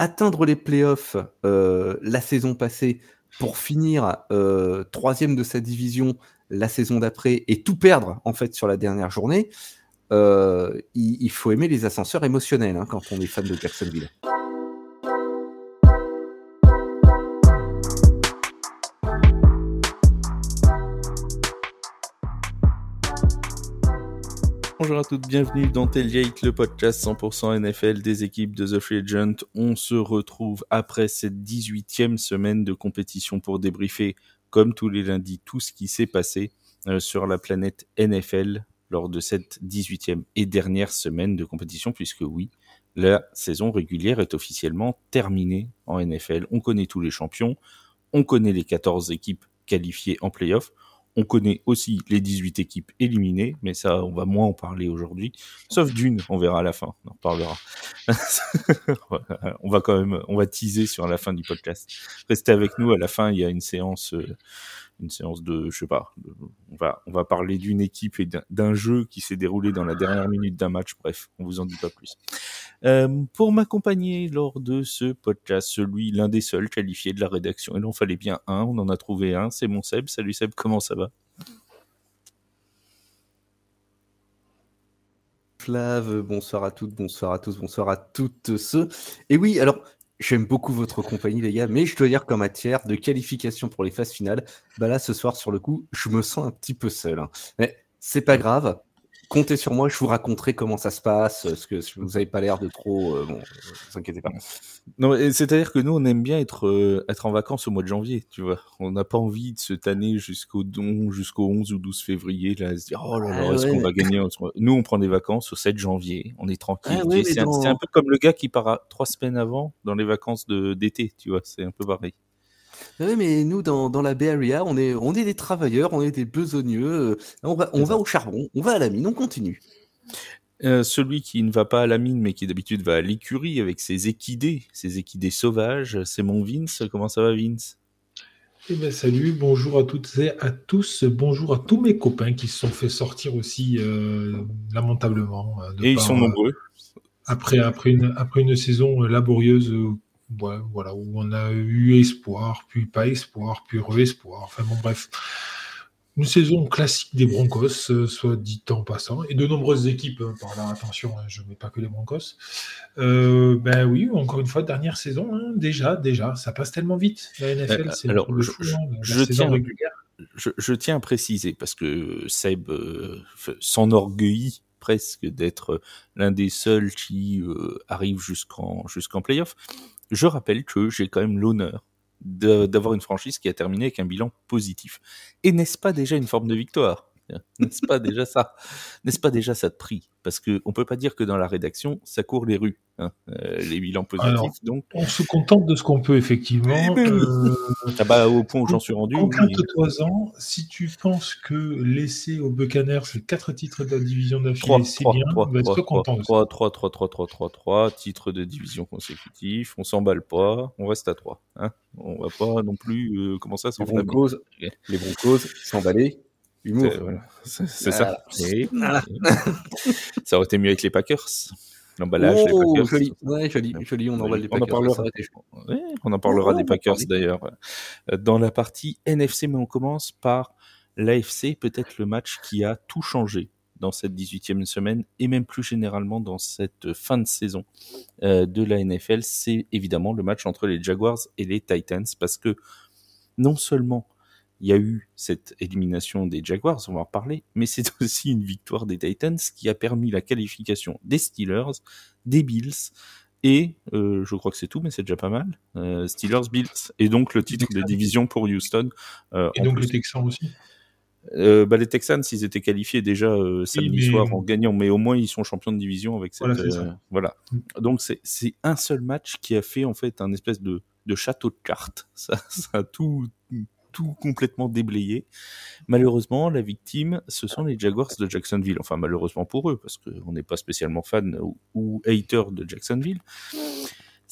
atteindre les playoffs la saison passée pour finir troisième de sa division la saison d'après et tout perdre en fait sur la dernière journée, il, faut aimer les ascenseurs émotionnels hein, quand on est fan de Jacksonville. Bonjour à toutes, bienvenue dans Tailgate, le podcast 100% NFL des équipes de The Free Agent. On se retrouve après cette 18e semaine de compétition pour débriefer, comme tous les lundis, tout ce qui s'est passé euh, sur la planète NFL lors de cette 18e et dernière semaine de compétition, puisque oui, la saison régulière est officiellement terminée en NFL. On connaît tous les champions, on connaît les 14 équipes qualifiées en playoff. On connaît aussi les 18 équipes éliminées, mais ça, on va moins en parler aujourd'hui. Sauf d'une, on verra à la fin, on en parlera. on va quand même, on va teaser sur la fin du podcast. Restez avec nous, à la fin, il y a une séance, euh, une séance de, je sais pas, on va, on va parler d'une équipe et d'un jeu qui s'est déroulé dans la dernière minute d'un match. Bref, on vous en dit pas plus. Euh, pour m'accompagner lors de ce podcast, celui, l'un des seuls qualifiés de la rédaction, il en fallait bien un, on en a trouvé un, c'est mon Seb. Salut Seb, comment ça va? Flav, bonsoir à toutes, bonsoir à tous, bonsoir à toutes ceux. Et oui, alors J'aime beaucoup votre compagnie, les gars, mais je dois dire qu'en matière de qualification pour les phases finales, bah là, ce soir, sur le coup, je me sens un petit peu seul. Hein. Mais c'est pas grave comptez sur moi, je vous raconterai comment ça se passe, parce que vous n'avez pas l'air de trop. Euh, bon, ne vous inquiétez pas. Non, c'est-à-dire que nous, on aime bien être, euh, être en vacances au mois de janvier, tu vois. On n'a pas envie de se tanner jusqu'au jusqu'au 11 ou 12 février, là, à se dire, oh là là, ah est-ce qu'on va gagner Nous, on prend des vacances au 7 janvier, on est tranquille. Ah c'est un, peu comme le gars qui part trois semaines avant dans les vacances d'été, tu vois, c'est un peu pareil. Oui, mais nous, dans, dans la Bay Area, on est, on est des travailleurs, on est des besogneux. Euh, on va, on va au charbon, on va à la mine, on continue. Euh, celui qui ne va pas à la mine, mais qui d'habitude va à l'écurie avec ses équidés, ses équidés sauvages, c'est mon Vince. Comment ça va, Vince? Eh ben, salut, bonjour à toutes et à tous, bonjour à tous mes copains qui se sont fait sortir aussi euh, lamentablement. et ils sont nombreux. Après, après, une, après une saison laborieuse voilà, où on a eu espoir, puis pas espoir, puis re-espoir. Enfin bon, bref. Une saison classique des Broncos, euh, soit dit en passant, et de nombreuses équipes, hein, par là, attention, hein, je ne mets pas que les Broncos. Euh, ben oui, encore une fois, dernière saison, hein, déjà, déjà, ça passe tellement vite. La NFL, euh, c'est le je, je, tiens, je, tiens à préciser, parce que Seb s'enorgueillit presque d'être l'un des seuls qui arrive jusqu'en jusqu'en playoff je rappelle que j'ai quand même l'honneur d'avoir une franchise qui a terminé avec un bilan positif. Et n'est-ce pas déjà une forme de victoire? N'est-ce pas déjà ça? N'est-ce pas déjà ça de prix? Parce qu'on ne peut pas dire que dans la rédaction, ça court les rues, hein, euh, les bilans positifs. donc... On se contente de ce qu'on peut, effectivement. Euh, ah bah, au point où j'en suis rendu. Contente-toi-en. Si tu penses que laisser au Buccaneers c'est quatre titres de la division d'affilée, c'est bien, 3, on va être 3, content. 3, 3, 3, 3, 3, 3, 3, titres de division consécutifs, on s'emballe pas, on reste à 3. Hein on va pas non plus euh, commencer à s'enflammer. Les Broncos s'emballer Humour. C'est ça. ça aurait été mieux avec les Packers. L'emballage oh, Joli. Ouais, joli, joli, on emballe les Packers. On en parlera, on en parlera des Packers d'ailleurs dans la partie NFC, mais on commence par l'AFC, peut-être le match qui a tout changé dans cette 18e semaine et même plus généralement dans cette fin de saison euh, de la NFL, c'est évidemment le match entre les Jaguars et les Titans parce que non seulement il y a eu cette élimination des Jaguars, on va en reparler, mais c'est aussi une victoire des Titans qui a permis la qualification des Steelers, des Bills, et euh, je crois que c'est tout, mais c'est déjà pas mal. Euh, Steelers, Bills, et donc le titre de division pour Houston. Euh, et donc les Texans aussi bah, les Texans, ils étaient qualifiés déjà samedi soir en gagnant, mais au moins ils sont champions de division avec cette. Voilà. voilà. Mm. Donc c'est un seul match qui a fait en fait un espèce de, de château de cartes. Ça, ça a tout, tout complètement déblayé. Malheureusement, la victime, ce sont les Jaguars de Jacksonville. Enfin, malheureusement pour eux, parce qu'on n'est pas spécialement fan ou, hater de Jacksonville.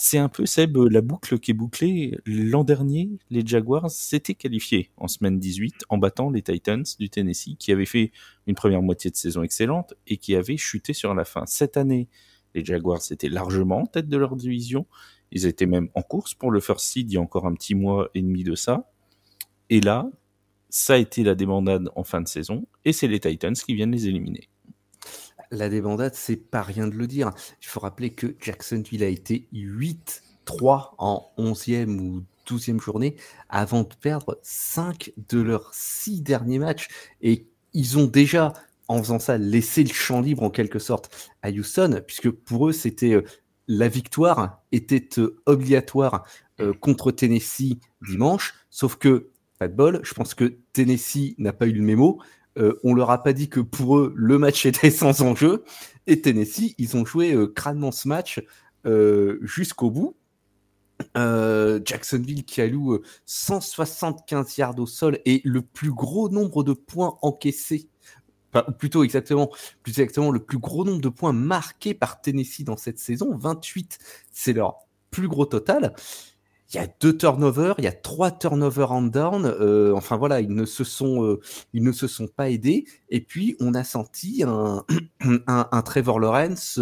C'est un peu, Seb, la boucle qui est bouclée. L'an dernier, les Jaguars s'étaient qualifiés en semaine 18 en battant les Titans du Tennessee, qui avaient fait une première moitié de saison excellente et qui avaient chuté sur la fin. Cette année, les Jaguars étaient largement en tête de leur division Ils étaient même en course pour le first seed il y a encore un petit mois et demi de ça. Et là, ça a été la débandade en fin de saison, et c'est les Titans qui viennent les éliminer. La débandade, c'est pas rien de le dire. Il faut rappeler que Jacksonville a été 8-3 en 11e ou 12e journée avant de perdre 5 de leurs 6 derniers matchs. Et ils ont déjà, en faisant ça, laissé le champ libre en quelque sorte à Houston, puisque pour eux, c'était euh, la victoire était euh, obligatoire euh, contre Tennessee dimanche, sauf que pas de bol. Je pense que Tennessee n'a pas eu le mémo. Euh, on leur a pas dit que pour eux, le match était sans enjeu. Et Tennessee, ils ont joué euh, crânement ce match euh, jusqu'au bout. Jacksonville qui alloue 175 yards au sol et le plus gros nombre de points encaissés, ou plutôt exactement, plus exactement le plus gros nombre de points marqués par Tennessee dans cette saison, 28, c'est leur plus gros total il y a deux turnovers, il y a trois turnovers en down. Euh, enfin voilà, ils ne se sont, euh, ils ne se sont pas aidés. Et puis on a senti un, un, un Trevor Lawrence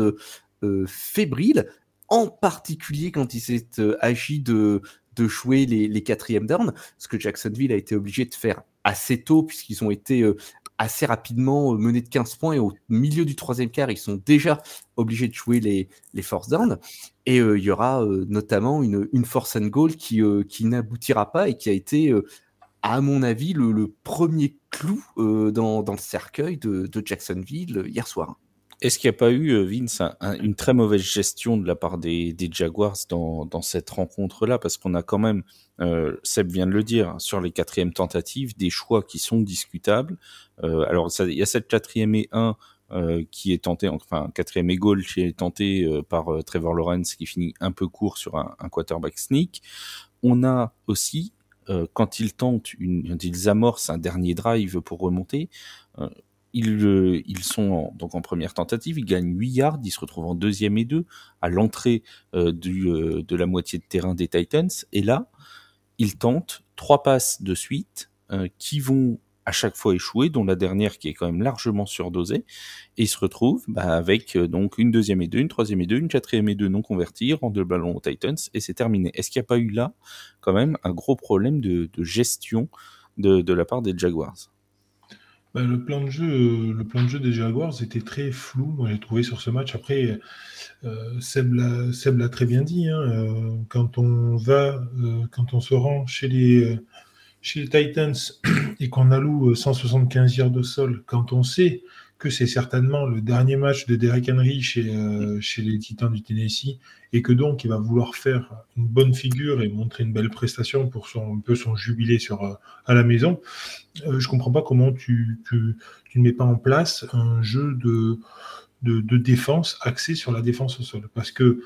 euh, fébrile, en particulier quand il s'est agi de de jouer les, les quatrièmes downs, ce que Jacksonville a été obligé de faire assez tôt puisqu'ils ont été assez rapidement menés de 15 points et au milieu du troisième quart, ils sont déjà obligés de jouer les, les force downs. Et euh, il y aura euh, notamment une, une force and goal qui, euh, qui n'aboutira pas et qui a été, à mon avis, le, premier clou dans, dans, le cercueil de Jacksonville hier soir. Est-ce qu'il n'y a pas eu, Vince, une très mauvaise gestion de la part des, Jaguars dans, cette rencontre-là? Parce qu'on a quand même, euh, Seb vient de le dire, hein, sur les quatrièmes tentatives, des choix qui sont discutables. Euh, alors, il y a cette quatrième et un euh, qui est tenté, enfin quatrième et goal qui est tenté euh, par euh, Trevor Lawrence qui finit un peu court sur un, un quarterback sneak. On a aussi quand ils tentent, une, quand ils amorcent un dernier drive pour remonter, ils, ils sont en, donc en première tentative, ils gagnent 8 yards, ils se retrouvent en deuxième et deux à l'entrée du, de la moitié de terrain des Titans. Et là, ils tentent trois passes de suite qui vont à chaque fois échoué, dont la dernière qui est quand même largement surdosée, et il se retrouve bah, avec euh, donc une deuxième et deux, une troisième et deux, une quatrième et deux non convertis, rend le ballon aux Titans, et c'est terminé. Est-ce qu'il n'y a pas eu là quand même un gros problème de, gestion de, la part des Jaguars? Bah, le, plan de jeu, le plan de jeu des Jaguars était très flou, moi j'ai trouvé sur ce match. Après, euh, Seb l'a très bien dit, hein, euh, quand on va, euh, quand on se rend chez les chez les Titans et qu'on alloue 175 euh, yards de sol, quand on sait que c'est certainement le dernier match de Derek Henry chez, euh, chez les Titans du Tennessee et que donc il va vouloir faire une bonne figure et montrer une belle prestation pour son, un peu son jubilé sur, euh, à la maison, euh, je comprends pas comment tu, tu, tu, ne mets pas en place un jeu de, de, de défense axé sur la défense au sol. Parce que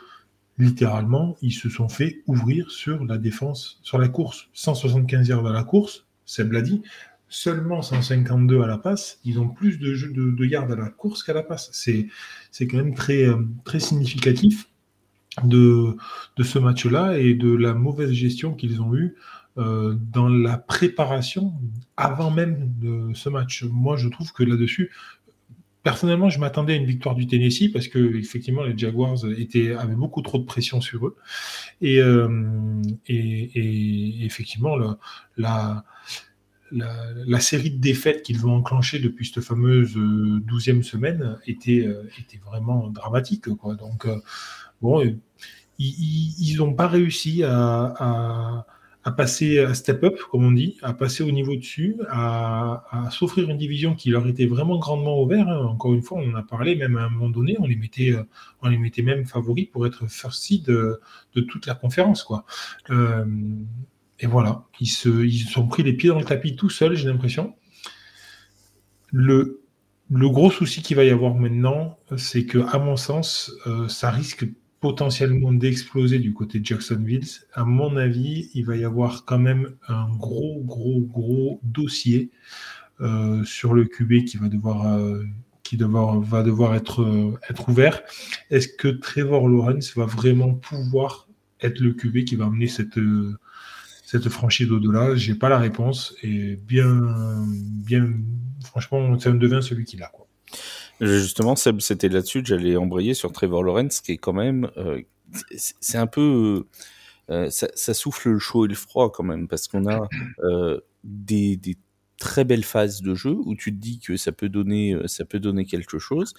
littéralement, ils se sont fait ouvrir sur la défense, sur la course. 175 yards à la course, Seb l'a dit, seulement 152 à la passe. Ils ont plus de, de, de yards à la course qu'à la passe. C'est, c'est quand même très, euh, très significatif de, de ce match-là et de la mauvaise gestion qu'ils ont eue euh, dans la préparation avant même de ce match. Moi, je trouve que là-dessus, Personnellement, je m'attendais à une victoire du Tennessee parce que effectivement les Jaguars étaient, avaient beaucoup trop de pression sur eux. Et, euh, et, effectivement, la, la, série de défaites qu'ils vont enclencher depuis cette fameuse euh, douzième semaine était, euh, vraiment dramatique. Donc, euh, bon, ils n'ont pas réussi à, passer à step up, comme on dit, à passer au niveau dessus, à, s'offrir une division qui leur était vraiment grandement ouverte. Hein. Encore une fois, on en a parlé, même à un moment donné, on les mettait, on les mettait même favoris pour être first seed de, toute la conférence, et voilà, ils se, ils sont pris les pieds dans le tapis tout seuls, j'ai l'impression. Le, le gros souci qu'il va y avoir maintenant, c'est que, à mon sens, euh, ça risque potentiellement d'exploser du côté de Jacksonville, à mon avis, il va y avoir quand même un gros, gros, gros dossier euh, sur le QB qui va devoir, euh, qui devoir, va devoir être, être ouvert. Est-ce que Trevor Lawrence va vraiment pouvoir être le QB qui va amener cette, cette franchise au-delà J'ai pas la réponse et bien, bien, franchement, ça me devient celui qui l'a. Quoi. Justement, c'était là-dessus que j'allais embrayer sur Trevor Lawrence, qui est quand même, euh, c'est un peu, euh, ça, souffle le chaud et le froid quand même, parce qu'on a euh, des, des, très belle phase de jeu où tu te dis que ça peut donner, euh, ça peut donner quelque chose.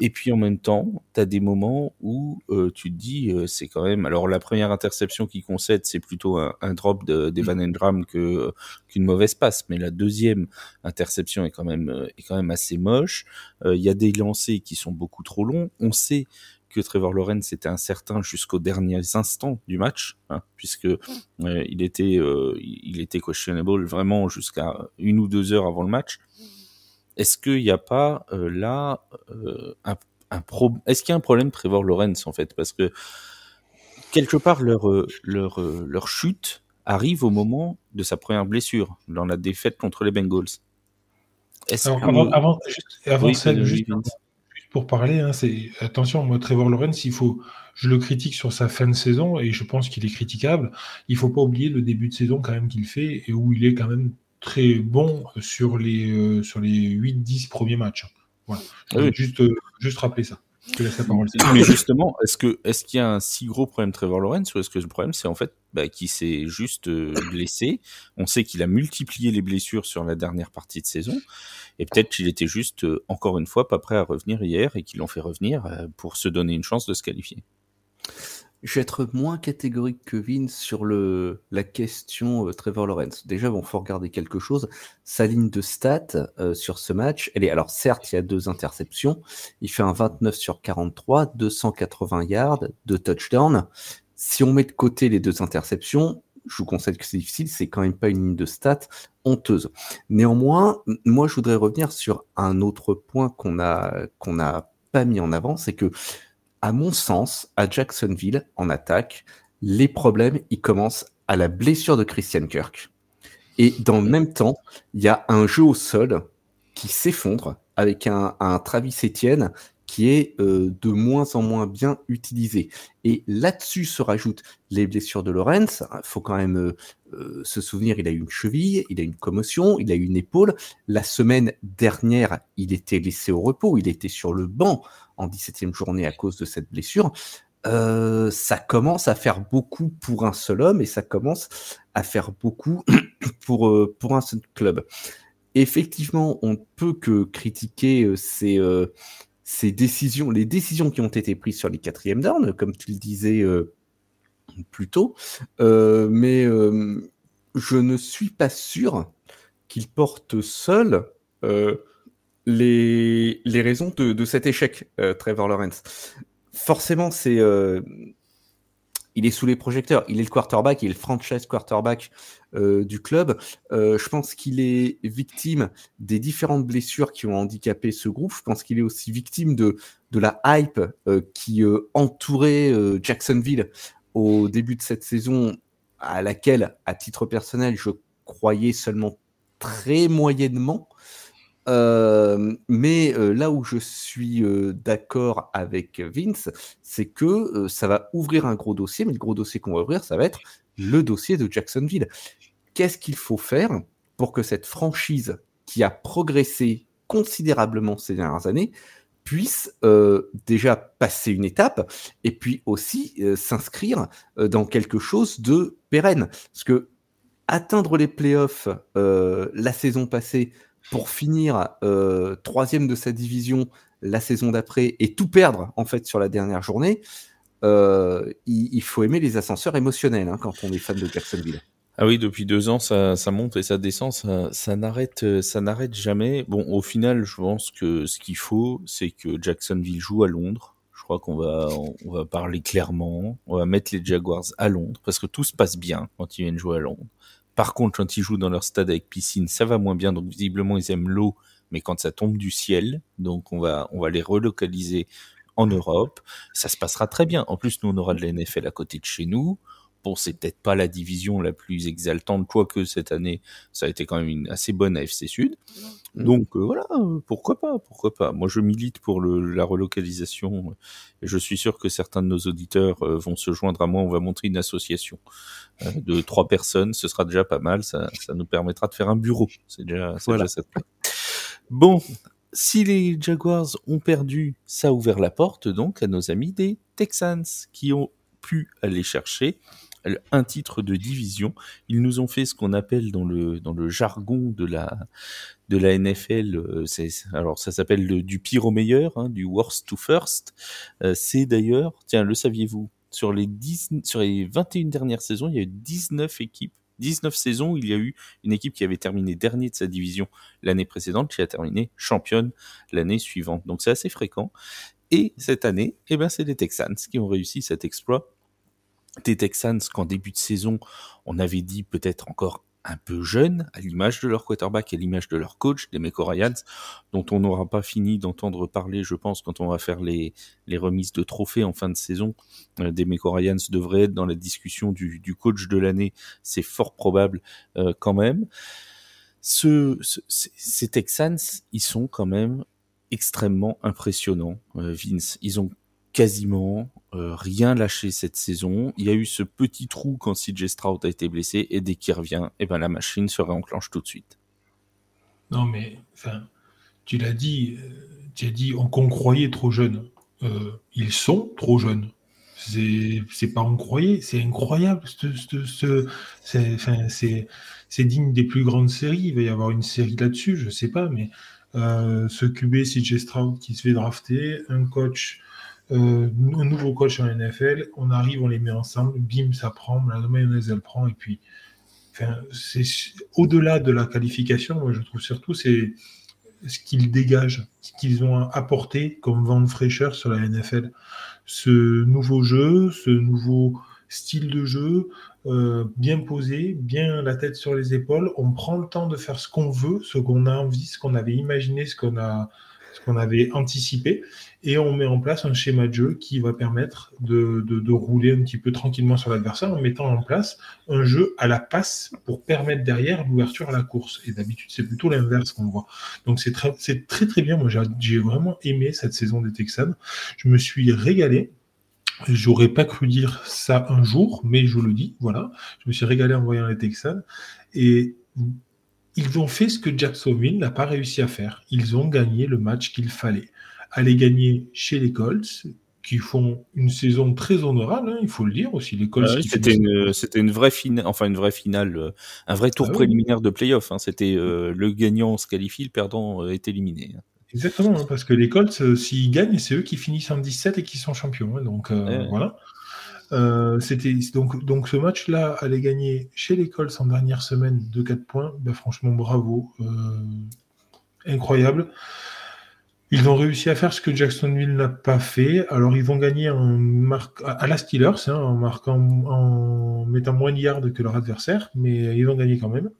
Et puis en même temps, tu as des moments où euh, tu te dis, euh, c'est quand même. Alors la première interception qu'il concède, c'est plutôt un, un drop d'Evan Endram que qu'une mauvaise passe. Mais la deuxième interception est quand même est quand même assez moche. Il y a des lancers qui sont beaucoup trop longs. On sait que Trevor Lawrence était incertain jusqu'aux derniers instants du match, hein, puisque euh, il était euh, il était questionable vraiment jusqu'à une ou deux heures avant le match. Est-ce qu'il n'y a pas euh, là un, un pro Est-ce qu'il y a un problème Trevor Lawrence en fait? Parce que quelque part leur leur leur chute arrive au moment de sa première blessure dans la défaite contre les Bengals. Alors, avant, avant, juste, avant oui, celle, juste, pour parler, hein, c'est attention, moi Trevor Lawrence, il faut, je le critique sur sa fin de saison et je pense qu'il est critiquable. Il faut pas oublier le début de saison quand même qu'il fait et où il est quand même très bon sur les euh, sur les 8-10 premiers matchs. Voilà. Ah oui. Juste euh, juste rappeler ça. Mais justement, est-ce que est-ce qu'il y a un si gros problème Trevor Lawrence ou est-ce que le problème c'est en fait bah, qu'il s'est juste euh, blessé? On sait qu'il a multiplié les blessures sur la dernière partie de saison et peut-être qu'il était juste euh, encore une fois pas prêt à revenir hier et qu'ils l'ont fait revenir euh, pour se donner une chance de se qualifier je vais être moins catégorique que Vince sur le, la question euh, Trevor Lawrence. Déjà, bon, faut regarder quelque chose. Sa ligne de stats euh, sur ce match, elle est, alors certes, il y a deux interceptions. Il fait un 29 sur 43, 280 yards, deux touchdowns. Si on met de côté les deux interceptions, je vous conseille que c'est difficile, c'est quand même pas une ligne de stats honteuse. Néanmoins, moi, je voudrais revenir sur un autre point qu'on a, qu'on n'a pas mis en avant, c'est que à mon sens, à Jacksonville, en attaque, les problèmes, ils commencent à la blessure de Christian Kirk. Et dans le même temps, il y a un jeu au sol qui s'effondre avec un, Travis Etienne qui est euh, de moins en moins bien utilisé. Et là-dessus se rajoutent les blessures de Lorenz. Il faut quand même euh, euh, se souvenir, il a eu une cheville, il a eu une commotion, il a eu une épaule. La semaine dernière, il était laissé au repos, il était sur le banc en 17e journée à cause de cette blessure. Euh, ça commence à faire beaucoup pour un seul homme et ça commence à faire beaucoup pour, euh, pour un seul club. Effectivement, on ne peut que critiquer euh, ces, ces décisions, les décisions qui ont été prises sur les quatrièmes down, comme tu le disais plus tôt, mais je ne suis pas sûr qu'il porte seul les, les raisons de, de cet échec, euh, Trevor Lawrence. Forcément, c'est euh, il est sous les projecteurs. Il est le quarterback, il est le franchise quarterback euh, du club. Euh, je pense qu'il est victime des différentes blessures qui ont handicapé ce groupe. Je pense qu'il est aussi victime de, de la hype euh, qui euh, entourait Jacksonville au début de cette saison, à laquelle, à titre personnel, je croyais seulement très moyennement. Euh, mais euh, là où je suis euh, d'accord avec Vince, c'est que ça va ouvrir un gros dossier, mais le gros dossier qu'on va ouvrir, ça va être le dossier de Jacksonville. Qu'est-ce qu'il faut faire pour que cette franchise qui a progressé considérablement ces dernières années puisse déjà passer une étape et puis aussi s'inscrire dans quelque chose de pérenne? Parce que atteindre les playoffs la saison passée, pour finir euh, troisième de sa division la saison d'après et tout perdre en fait sur la dernière journée, euh, il, faut aimer les ascenseurs émotionnels hein, quand on est fan de Jacksonville. Ah oui, depuis deux ans, ça, ça monte et ça descend, ça, ça n'arrête, ça n'arrête jamais. Bon, au final, je pense que ce qu'il faut, c'est que Jacksonville joue à Londres. Je crois qu'on va, on va parler clairement. On va mettre les Jaguars à Londres parce que tout se passe bien quand ils viennent jouer à Londres. Par contre, quand ils jouent dans leur stade avec piscine, ça va moins bien. Donc visiblement, ils aiment l'eau, mais quand ça tombe du ciel, donc on va on va les relocaliser en Europe. Ça se passera très bien. En plus, nous on aura de la NFL à côté de chez nous. Bon, c'est peut-être pas la division la plus exaltante, quoique cette année, ça a été quand même une assez bonne AFC Sud. Donc euh, voilà, pourquoi pas, pourquoi pas. Moi, je milite pour le, la relocalisation et je suis sûr que certains de nos auditeurs euh, vont se joindre à moi. On va montrer une association euh, de trois personnes, ce sera déjà pas mal. Ça, ça nous permettra de faire un bureau. C'est déjà, voilà. déjà ça. Bon, si les Jaguars ont perdu, ça a ouvert la porte donc à nos amis des Texans qui ont pu aller chercher un titre de division. Ils nous ont fait ce qu'on appelle dans le dans le jargon de la de la NFL, euh, alors ça s'appelle du pire au meilleur, hein, du worst to first. Euh, c'est d'ailleurs, tiens, le saviez-vous, sur les 10, sur les 21 dernières saisons, il y a eu 19 équipes 19 saisons il y a eu une équipe qui avait terminé dernier de sa division l'année précédente, qui a terminé championne l'année suivante. Donc c'est assez fréquent. Et cette année, eh ben, c'est les Texans qui ont réussi cet exploit des Texans qu'en début de saison, on avait dit peut-être encore un peu jeunes, à l'image de leur quarterback à l'image de leur coach, des Meco Ryans, dont on n'aura pas fini d'entendre parler, je pense, quand on va faire les, les remises de trophées en fin de saison. Euh, des Ryans devraient être dans la discussion du, du coach de l'année, c'est fort probable euh, quand même. Ce, ces Texans, ils sont quand même extrêmement impressionnants, euh, Vince. Ils ont quasiment euh, rien lâché cette saison. Il y a eu ce petit trou quand CJ Stroud a été blessé et dès qu'il revient, eh ben la machine se réenclenche tout de suite. Non mais enfin, tu l'as dit, euh, tu as dit qu'on croyait trop jeunes. Euh, ils sont trop jeunes. C'est pas on croyait, c'est incroyable. C'est digne des plus grandes séries. Il va y avoir une série là-dessus, je sais pas, mais ce QB CJ Stroud qui se fait drafter, un coach euh, un nouveau coach en NFL, on arrive, on les met ensemble, bim, ça prend, la mayonnaise elle prend, et puis, c'est au-delà de la qualification, moi je trouve surtout c'est ce qu'ils dégagent, ce qu'ils ont apporté comme vent de fraîcheur sur la NFL. Ce nouveau jeu, ce nouveau style de jeu, euh, bien posé, bien la tête sur les épaules, on prend le temps de faire ce qu'on veut, ce qu'on a envie, ce qu'on avait imaginé, ce qu'on a, qu'on avait anticipé et on met en place un schéma de jeu qui va permettre de, rouler un petit peu tranquillement sur l'adversaire en mettant en place un jeu à la passe pour permettre derrière l'ouverture à la course. Et d'habitude, c'est plutôt l'inverse qu'on voit. Donc c'est très, très très bien. Moi, j'ai vraiment aimé cette saison des Texans. Je me suis régalé. J'aurais pas cru dire ça un jour, mais je le dis, voilà. Je me suis régalé en voyant les Texans. Et ils ont fait ce que Jacksonville n'a pas réussi à faire. Ils ont gagné le match qu'il fallait aller gagner chez les Colts, qui font une saison très honorable, hein, il faut le dire aussi. Les Colts. Ah c'était une, c'était une vraie finale, enfin une vraie finale, euh, un vrai tour ah préliminaire de playoff. Hein. C'était euh, le gagnant se qualifie, le perdant euh, est éliminé. Hein. Exactement, parce que les Colts, s'ils gagnent, c'est eux qui finissent en 17 et qui sont champions. donc voilà. c'était donc donc ce match-là allait gagner chez les Colts en dernière semaine de 4 points. Ben, franchement, bravo, incroyable. Ils ont réussi à faire ce que Jacksonville n'a pas fait. Alors, ils vont gagner en à la Steelers, hein, en marquant, en mettant moins de yards que leur adversaire, mais ils ont gagné quand même.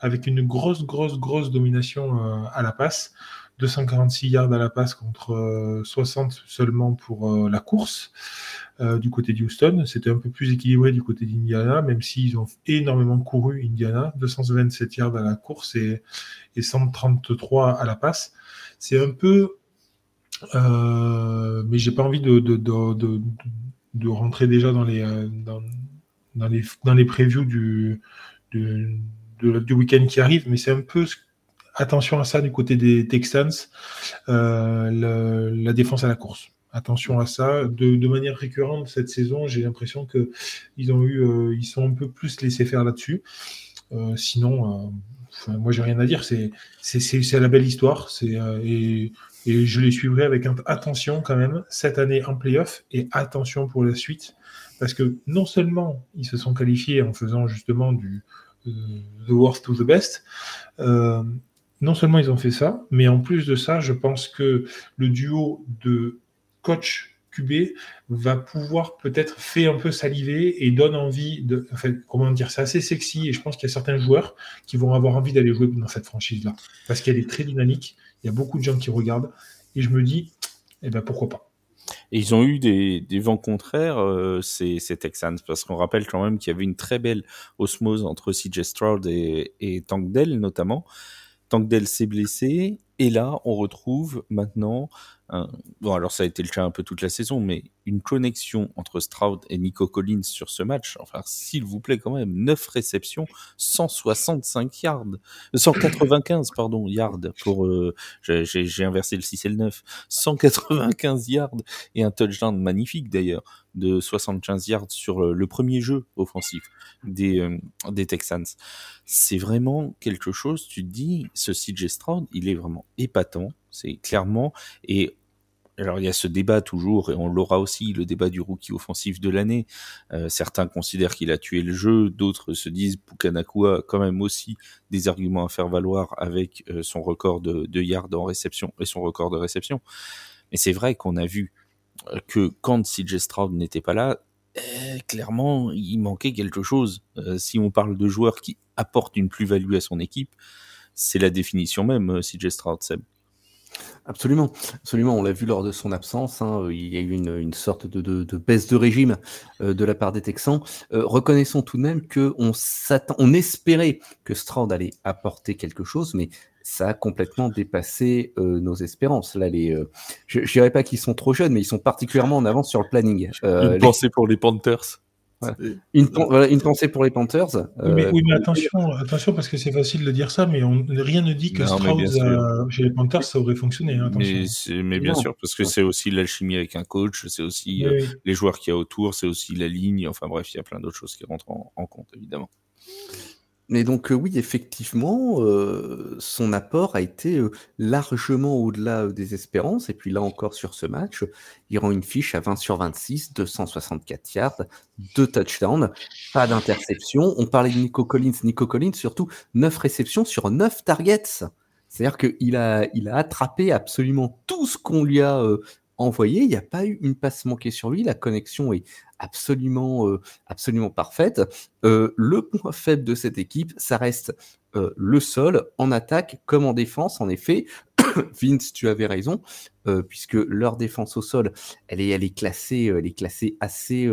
Avec une grosse, grosse, grosse domination euh, à la passe. 246 yards à la passe contre 60 euh, seulement pour euh, la course du côté d'Houston. C'était un peu plus équilibré du côté d'Indiana, même s'ils ont énormément couru Indiana. 227 yards à la course et, et 133 à la passe c'est un peu. Euh, mais j'ai pas envie de, rentrer déjà dans les, euh, dans, les, dans previews du, du, week-end qui arrive, mais c'est un peu attention à ça du côté des Texans, euh, la défense à la course. Attention à ça. De, manière récurrente cette saison, j'ai l'impression que ils ont eu, euh, ils sont un peu plus laissés faire là-dessus. Sinon, moi, j'ai rien à dire. C'est, c'est, la belle histoire. C'est, euh, et, je les suivrai avec attention quand même cette année en playoff et attention pour la suite. Parce que non seulement ils se sont qualifiés en faisant justement du euh, the worst to the best, euh, non seulement ils ont fait ça, mais en plus de ça, je pense que le duo de coach va pouvoir peut-être faire un peu saliver et donne envie de. Enfin, comment dire, c'est assez sexy et je pense qu'il y a certains joueurs qui vont avoir envie d'aller jouer dans cette franchise-là parce qu'elle est très dynamique. Il y a beaucoup de gens qui regardent et je me dis, eh ben pourquoi pas. Et ils ont eu des, vents contraires, euh, ces, Texans, parce qu'on rappelle quand même qu'il y avait une très belle osmose entre CJ Stroud et, et Tank notamment. Tank Dell s'est blessé, et là, on retrouve maintenant bon, alors ça a été le cas un peu toute la saison, mais une connexion entre Stroud et Nico Collins sur ce match, enfin, s'il vous plaît, quand même, 9 réceptions, 165 yards, 195, pardon, yards pour, euh, j'ai inversé le 6 et le 9, 195 yards et un touchdown magnifique d'ailleurs de 75 yards sur le premier jeu offensif des, euh, des Texans. C'est vraiment quelque chose, tu te dis, ce CJ Stroud, il est vraiment épatant, c'est clairement, et alors il y a ce débat toujours, et on l'aura aussi, le débat du rookie offensif de l'année. Euh, certains considèrent qu'il a tué le jeu, d'autres se disent Pukanakua a quand même aussi des arguments à faire valoir avec euh, son record de, de yards en réception et son record de réception. Mais c'est vrai qu'on a vu euh, que quand CJ Stroud n'était pas là, eh, clairement, il manquait quelque chose. si on parle de joueurs qui apportent une plus-value à son équipe, c'est la définition même, CJ Stroud, Seb. Absolument, absolument. On l'a vu lors de son absence. Hein, il y a eu une, sorte de, baisse de régime euh, de la part des Texans. Euh, reconnaissons tout de même que on on espérait que Stroud allait apporter quelque chose, mais ça a complètement dépassé euh, nos espérances. Là, les, je, je dirais pas qu'ils sont trop jeunes, mais ils sont particulièrement en avance sur le planning. une pensée pour les Panthers. Une, une, pensée pour les Panthers. Oui, mais, euh, attention, attention, parce que c'est facile de dire ça, mais on, rien ne dit que Strauss chez les Panthers, ça aurait fonctionné. Hein, mais, bien sûr, parce que c'est aussi l'alchimie avec un coach, c'est aussi euh, les joueurs qu'il y a autour, c'est aussi la ligne, enfin bref, il y a plein d'autres choses qui rentrent en compte, évidemment. Mais donc, oui, effectivement, son apport a été largement au-delà des espérances. Et puis là encore, sur ce match, il rend une fiche à 20 sur 26, 264 yards, deux touchdowns, pas d'interception. On parlait de Nico Collins. Nico Collins, surtout, 9 réceptions sur 9 targets. C'est-à-dire qu'il il a attrapé absolument tout ce qu'on lui a envoyé. Il n'y a pas eu une passe manquée sur lui. La connexion est absolument, euh, absolument parfaite. Euh, le point faible de cette équipe, ça reste euh, le sol en attaque comme en défense. En effet, Vince, tu avais raison, puisque leur défense au sol, elle est, elle est classée, elle est classée assez,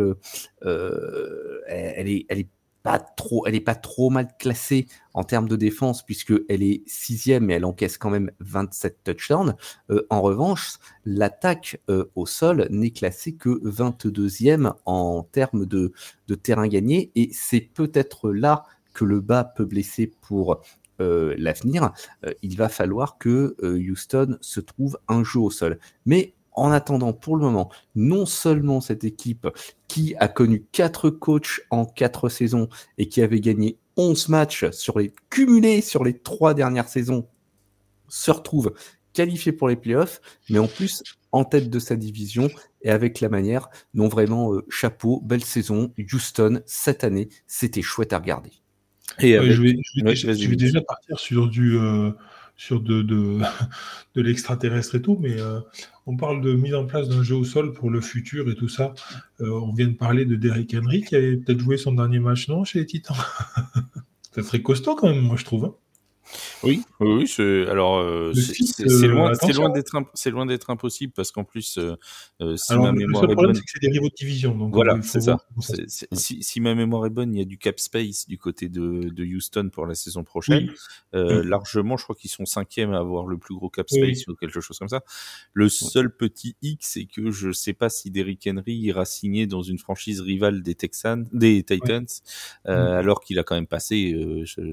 elle est, elle est trop, elle est pas trop mal classée en termes de défense puisque elle est sixième mais elle encaisse quand même 27 touchdowns. Euh, en revanche, l'attaque euh, au sol n'est classée que 22e en termes de, de terrain gagné et c'est peut-être là que le bas peut blesser pour euh, l'avenir. il va falloir que Houston se trouve un jeu au sol. Mais en attendant, pour le moment, non seulement cette équipe qui a connu quatre coachs en quatre saisons et qui avait gagné 11 matchs sur les cumulés sur les trois dernières saisons, se retrouve qualifiée pour les playoffs, mais en plus en tête de sa division et avec la manière, non vraiment euh, chapeau, belle saison, Houston cette année, c'était chouette à regarder. Et je, vais, déjà partir sur du euh, sur de, l'extraterrestre et tout, mais euh, on parle de mise en place d'un jeu au sol pour le futur et tout ça. Euh, on vient de parler de Derrick Henry qui avait peut-être joué son dernier match, non, chez les Titans? Ça serait costaud quand même, moi je trouve. Hein. Oui, oui, c'est alors euh, c'est loin, loin d'être c'est loin d'être impossible parce qu'en plus euh, euh, si ma mémoire est bonne, c'est que c'est des rivaux de division. Donc voilà, c'est ça. Si, si, ma mémoire est bonne, il y a du cap space du côté de, de Houston pour la saison prochaine. Euh, largement, je crois qu'ils sont cinquièmes à avoir le plus gros cap space ou quelque chose comme ça. Le seul petit X, c'est que je sais pas si Derrick Henry ira signer dans une franchise rivale des Texans, des Titans, alors qu'il a quand même passé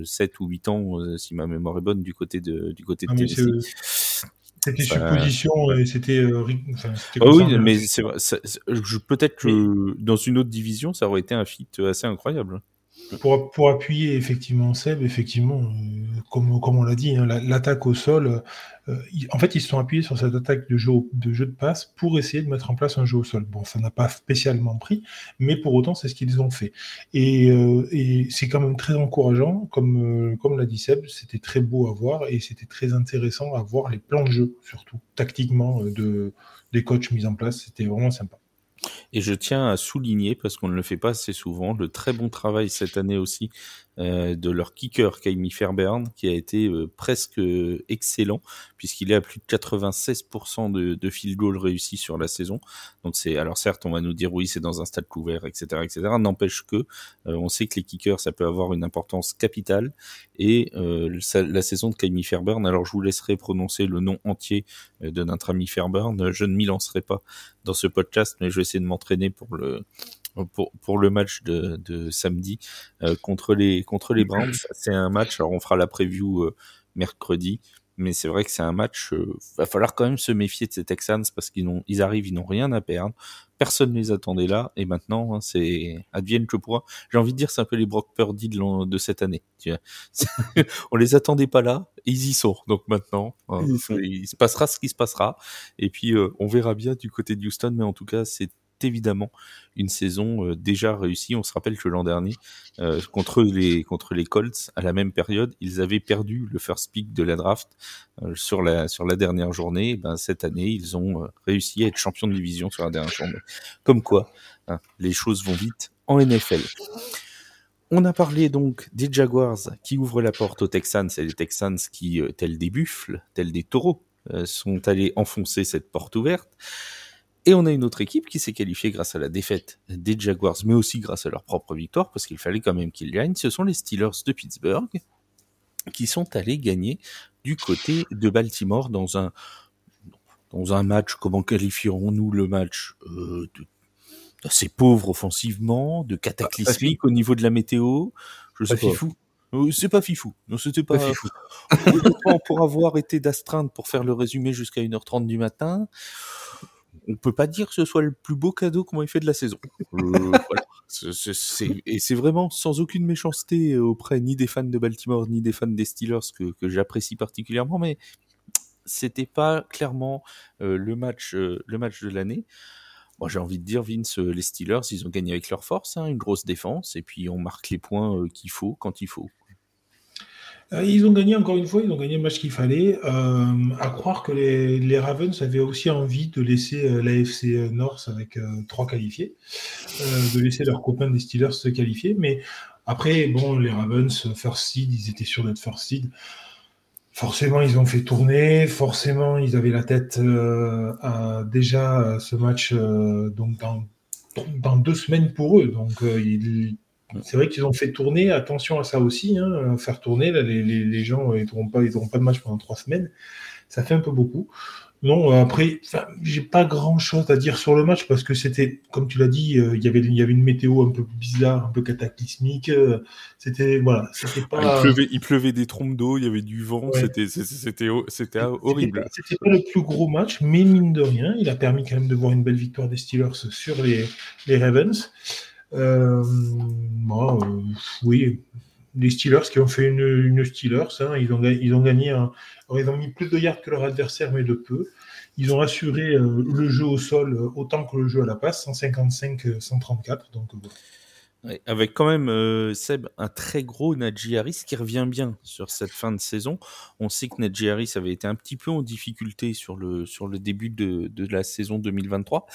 7 ou 8 ans, si ma mémoire est bonne du côté de du côté de ah, Tennessee. C'était supposition et c'était. Euh, ah oui, mais c'est peut-être que dans une autre division, ça aurait été un fit assez incroyable. Pour, pour, appuyer effectivement Seb, effectivement, euh, comme, comme on l'a dit, hein, l'attaque au sol, euh, en fait, ils se sont appuyés sur cette attaque de jeu, de jeu de passe pour essayer de mettre en place un jeu au sol. Bon, ça n'a pas spécialement pris, mais pour autant, c'est ce qu'ils ont fait. Et, euh, et c'est quand même très encourageant, comme, comme l'a dit Seb, c'était très beau à voir et c'était très intéressant à voir les plans de jeu, surtout tactiquement, de, des coachs mis en place. C'était vraiment sympa. Et je tiens à souligner, parce qu'on ne le fait pas assez souvent, le très bon travail cette année aussi euh, de leur kicker, Kaimi Fairbairn, qui a été euh, presque euh, excellent, puisqu'il est à plus de 96% de, de field goal réussi sur la saison. Donc c'est, alors certes, on va nous dire oui, c'est dans un stade couvert, etc., etc. N'empêche que on sait que les kickers, ça peut avoir une importance capitale. Et la saison de Kaimi Fairbairn, alors je vous laisserai prononcer le nom entier de notre ami Fairbairn. Je ne m'y lancerai pas dans ce podcast, mais je vais essayer de m'entraîner pour le pour, pour le match de, de samedi euh, contre les contre les Browns. C'est un match. Alors on fera la preview euh, mercredi, mais c'est vrai que c'est un match. Euh, va falloir quand même se méfier de ces Texans parce qu'ils n'ont ils arrivent, ils n'ont rien à perdre. Personne ne les attendait là et maintenant hein, c'est advienne que pourra. J'ai envie de dire c'est un peu les Brock Purdy de, de cette année. Tu vois. on les attendait pas là, ils y sont. Donc maintenant, hein, il se passera ce qui se passera et puis on verra bien du côté de Houston, mais en tout cas c'est évidemment une saison euh, déjà réussie. On se rappelle que l'an dernier, euh, contre les contre les Colts, à la même période, ils avaient perdu le first pick de la draft euh, sur la sur la dernière journée. Ben, cette année, ils ont réussi à être champions de division sur la dernière journée. Comme quoi, hein, les choses vont vite en NFL. On a parlé donc des Jaguars qui ouvrent la porte aux Texans et les Texans qui, tels des buffles, tels des taureaux, sont allés enfoncer cette porte ouverte. Et on a une autre équipe qui s'est qualifiée grâce à la défaite des Jaguars, mais aussi grâce à leur propre victoire, parce qu'il fallait quand même qu'ils gagnent. Ce sont les Steelers de Pittsburgh qui sont allés gagner du côté de Baltimore dans un dans un match. Comment qualifierons-nous le match euh, assez pauvre offensivement, de cataclysmique au niveau de la météo. Je sais pas. Fifou. Euh, c'est pas fifou. Non, c'était pas, fifou. pour avoir été d'astreinte pour faire le résumé jusqu'à 1h30 du matin, on peut pas dire que ce soit le plus beau cadeau qu'on ait fait de la saison. Euh, et c'est vraiment sans aucune méchanceté auprès ni des fans de Baltimore ni des fans des Steelers que, j'apprécie particulièrement, mais c'était pas clairement euh, le match euh, le match de l'année. Moi, j'ai envie de dire, Vince, les Steelers, ils ont gagné avec leur force, hein, une grosse défense, et puis on marque les points qu'il faut quand il faut. Euh, ils ont gagné encore une fois, ils ont gagné le match qu'il fallait. Euh, à croire que les, Ravens avaient aussi envie de laisser euh, l'AFC North avec trois qualifiés, de laisser leurs copains des Steelers se qualifier. Mais après, bon, les Ravens, first seed, ils étaient sûrs d'être first seed. Forcément, ils ont fait tourner. Forcément, ils avaient la tête à, déjà ce match donc dans, dans, deux semaines pour eux. Donc, ils c'est vrai qu'ils ont fait tourner, attention à ça aussi, hein, faire tourner, les, gens n'auront pas, pas de match pendant trois semaines, ça fait un peu beaucoup. Non, après, j'ai pas grand chose à dire sur le match parce que c'était, comme tu l'as dit, euh, il y avait, il y avait une météo un peu bizarre, un peu cataclysmique. Euh, c'était, voilà, c'était pas. Il pleuvait, il pleuvait des trompes d'eau, il y avait du vent, c'était, c'était, c'était horrible. C'était pas, le plus gros match, mais mine de rien, il a permis quand même de voir une belle victoire des Steelers sur les, les Ravens. Euh, euh, oui, les Steelers qui ont fait une, une Steelers, hein, ils, ont, ils ont gagné, ils ont mis plus de yards que leur adversaire, mais de peu. Ils ont assuré euh, le jeu au sol autant que le jeu à la passe, 155-134. Donc avec quand même Seb un très gros Najee Harris qui revient bien sur cette fin de saison. On sait que Najee Harris avait été un petit peu en difficulté sur le sur le début de, de la saison 2023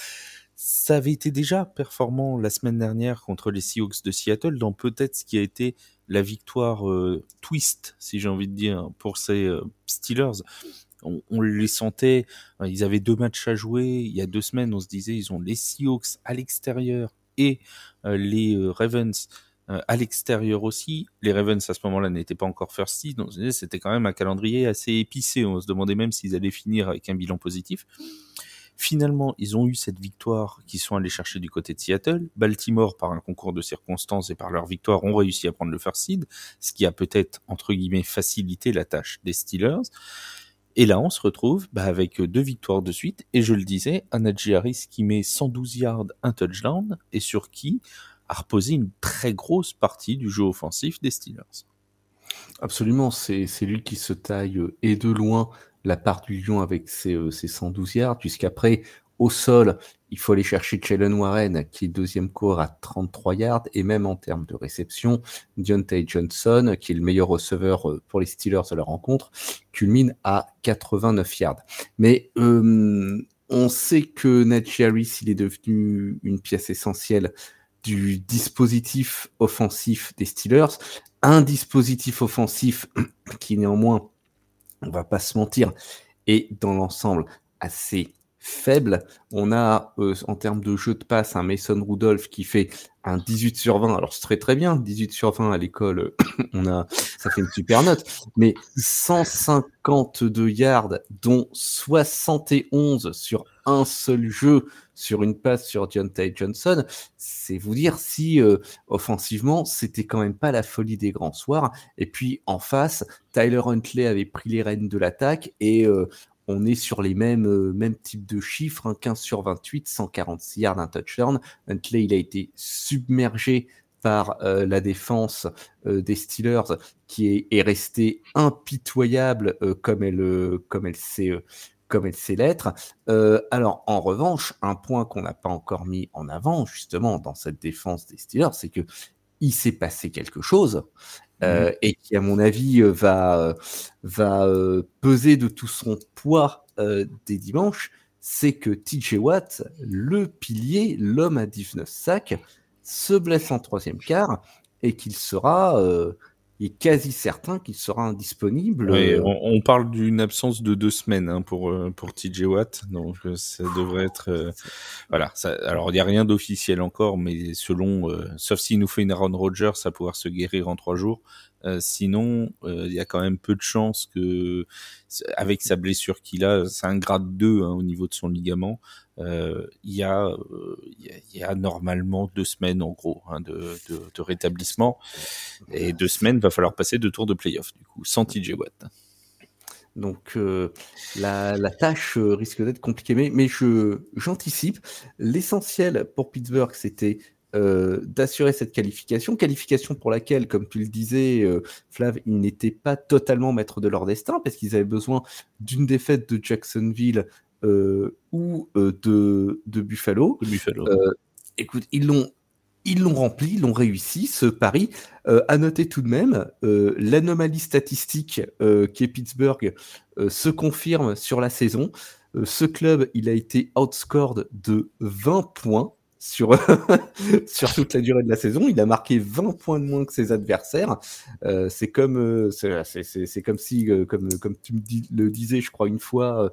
ça avait été déjà performant la semaine dernière contre les Seahawks de Seattle dans peut-être ce qui a été la victoire euh, twist, si j'ai envie de dire, pour ces euh, Steelers. On, les sentait, euh, ils avaient deux matchs à jouer. Il y a deux semaines, on se disait, ils ont les Seahawks à l'extérieur et les Ravens à l'extérieur aussi. Les Ravens à ce moment-là n'étaient pas encore first seed, donc c'était quand même un calendrier assez épicé. On se demandait même s'ils allaient finir avec un bilan positif. Finalement, ils ont eu cette victoire qu'ils sont allés chercher du côté de Seattle. Baltimore, par un concours de circonstances et par leur victoire, ont réussi à prendre le first seed, ce qui a peut-être, entre guillemets, facilité la tâche des Steelers. Et là, on se retrouve bah, avec deux victoires de suite. Et je le disais, Anadji Harris qui met 112 yards, un touchdown, et sur qui a reposé une très grosse partie du jeu offensif des Steelers. Absolument, c'est lui qui se taille euh, et de loin la part du lion avec ses, 112 euh, yards, puisqu'après, au sol, il faut aller chercher Jalen Warren, qui est deuxième cours à 33 yards, et même en termes de réception, Deontay Johnson, qui est le meilleur receveur euh, pour les Steelers à la rencontre, culmine à 89 yards. Mais euh, on sait que Najee Harris, il est devenu une pièce essentielle du dispositif offensif des Steelers. Un dispositif offensif qui néanmoins, on va pas se mentir, est dans l'ensemble assez faible. On a euh, en termes de jeu de passe un Mason Rudolph qui fait un 18 sur 20. Alors c'est très très bien, 18 sur 20 à l'école, on a ça fait une super note. Mais 152 yards, dont 71 sur un seul jeu sur une passe sur Deontay Johnson, c'est vous dire si euh, offensivement c'était quand même pas la folie des grands soirs. Et puis en face, Tyler Huntley avait pris les rênes de l'attaque et euh, on est sur les mêmes, euh, mêmes types de chiffres, 15 hein, sur 28, 146 yards, un touchdown. Huntley, il a été submergé par euh, la défense euh, des Steelers qui est, est restée impitoyable comme elle sait comme elle sait l'être. alors en revanche, un point qu'on n'a pas encore mis en avant justement dans cette défense des Steelers, c'est que il s'est passé quelque chose euh, et qui, à mon avis, euh, va, euh, va peser de tout son poids des dimanches, c'est que TJ Watt, le pilier, l'homme à 19 sacs, se blesse en troisième quart et qu'il sera il est quasi certain qu'il sera indisponible. Euh, on, parle d'une absence de deux semaines hein, pour euh, pour TJ Watt, donc euh, ça devrait être voilà. Ça, alors il n'y a rien d'officiel encore, mais selon, sauf s'il nous fait une Aaron Rodgers à pouvoir se guérir en trois jours, euh, sinon, euh, il y a quand même peu de chances que, avec sa blessure qu'il a, c'est un grade 2 hein, au niveau de son ligament, euh, il y, a, y, a normalement deux semaines en gros hein, de, de, de, rétablissement. Et deux semaines, va falloir passer deux tours de playoff, du coup, sans TJ Watt. Donc la, la, tâche risque d'être compliquée, mais, mais je j'anticipe. L'essentiel pour Pittsburgh, c'était euh, d'assurer cette qualification, qualification pour laquelle, comme tu le disais, euh, Flav, ils n'étaient pas totalement maîtres de leur destin, parce qu'ils avaient besoin d'une défaite de Jacksonville euh, ou de, de, Buffalo. Buffalo. écoute, ils l'ont ils l'ont rempli, ils l'ont réussi, ce pari. à noter tout de même, l'anomalie statistique qui est Pittsburgh se confirme sur la saison. ce club, il a été outscored de 20 points sur, sur toute la durée de la saison. Il a marqué 20 points de moins que ses adversaires. Euh, c'est comme, euh, c'est comme si, euh, comme, comme tu me dis, le disais, je crois, une fois,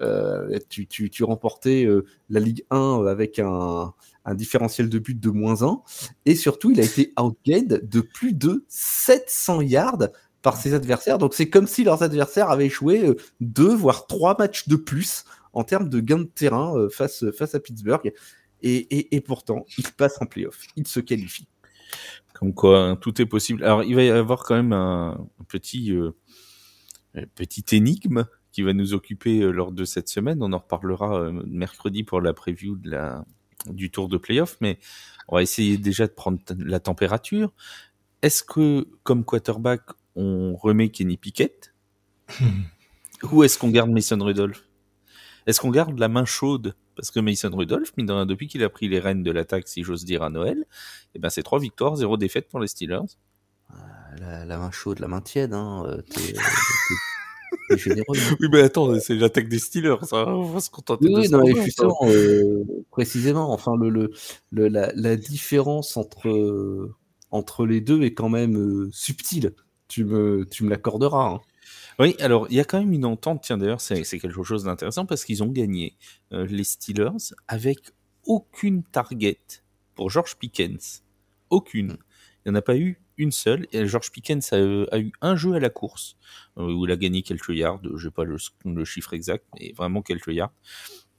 euh, tu, tu, tu, remportais la Ligue 1 avec un, un différentiel de but de moins 1. Et surtout, il a été outgained de plus de 700 yards par ses adversaires. Donc c'est comme si leurs adversaires avaient joué deux, voire trois matchs de plus en termes de gain de terrain face, face à Pittsburgh. Et, pourtant, il passe en playoff. Il se qualifie. Comme quoi, hein, tout est possible. Alors, il va y avoir quand même un, petit, euh, petit énigme qui va nous occuper euh, lors de cette semaine. On en reparlera euh, mercredi pour la preview de la, du tour de playoff, mais on va essayer déjà de prendre la température. Est-ce que, comme quarterback, on remet Kenny Pickett Ou est-ce qu'on garde Mason Rudolph? Est-ce qu'on garde la main chaude parce que Mason Rudolph, depuis qu'il a pris les rênes de l'attaque, si j'ose dire, à Noël, eh ben, c'est trois victoires, zéro défaite pour les Steelers. Ah, la, main chaude, la main tiède, hein. Euh, généreux. Hein. oui, mais attends, c'est l'attaque des Steelers, ça. On va se contenter oui, de oui, ça. Euh, précisément, enfin, le, le, la, la, différence entre, entre les deux est quand même euh, subtile. Tu me, tu me l'accorderas. Hein. Oui, alors il y a quand même une entente, tiens d'ailleurs, c'est quelque chose d'intéressant parce qu'ils ont gagné euh, les Steelers avec aucune target pour George Pickens. Aucune. Il n'y en a pas eu une seule. Et George Pickens a, a eu un jeu à la course euh, où il a gagné quelques yards. Je n'ai pas le, le, chiffre exact, mais vraiment quelques yards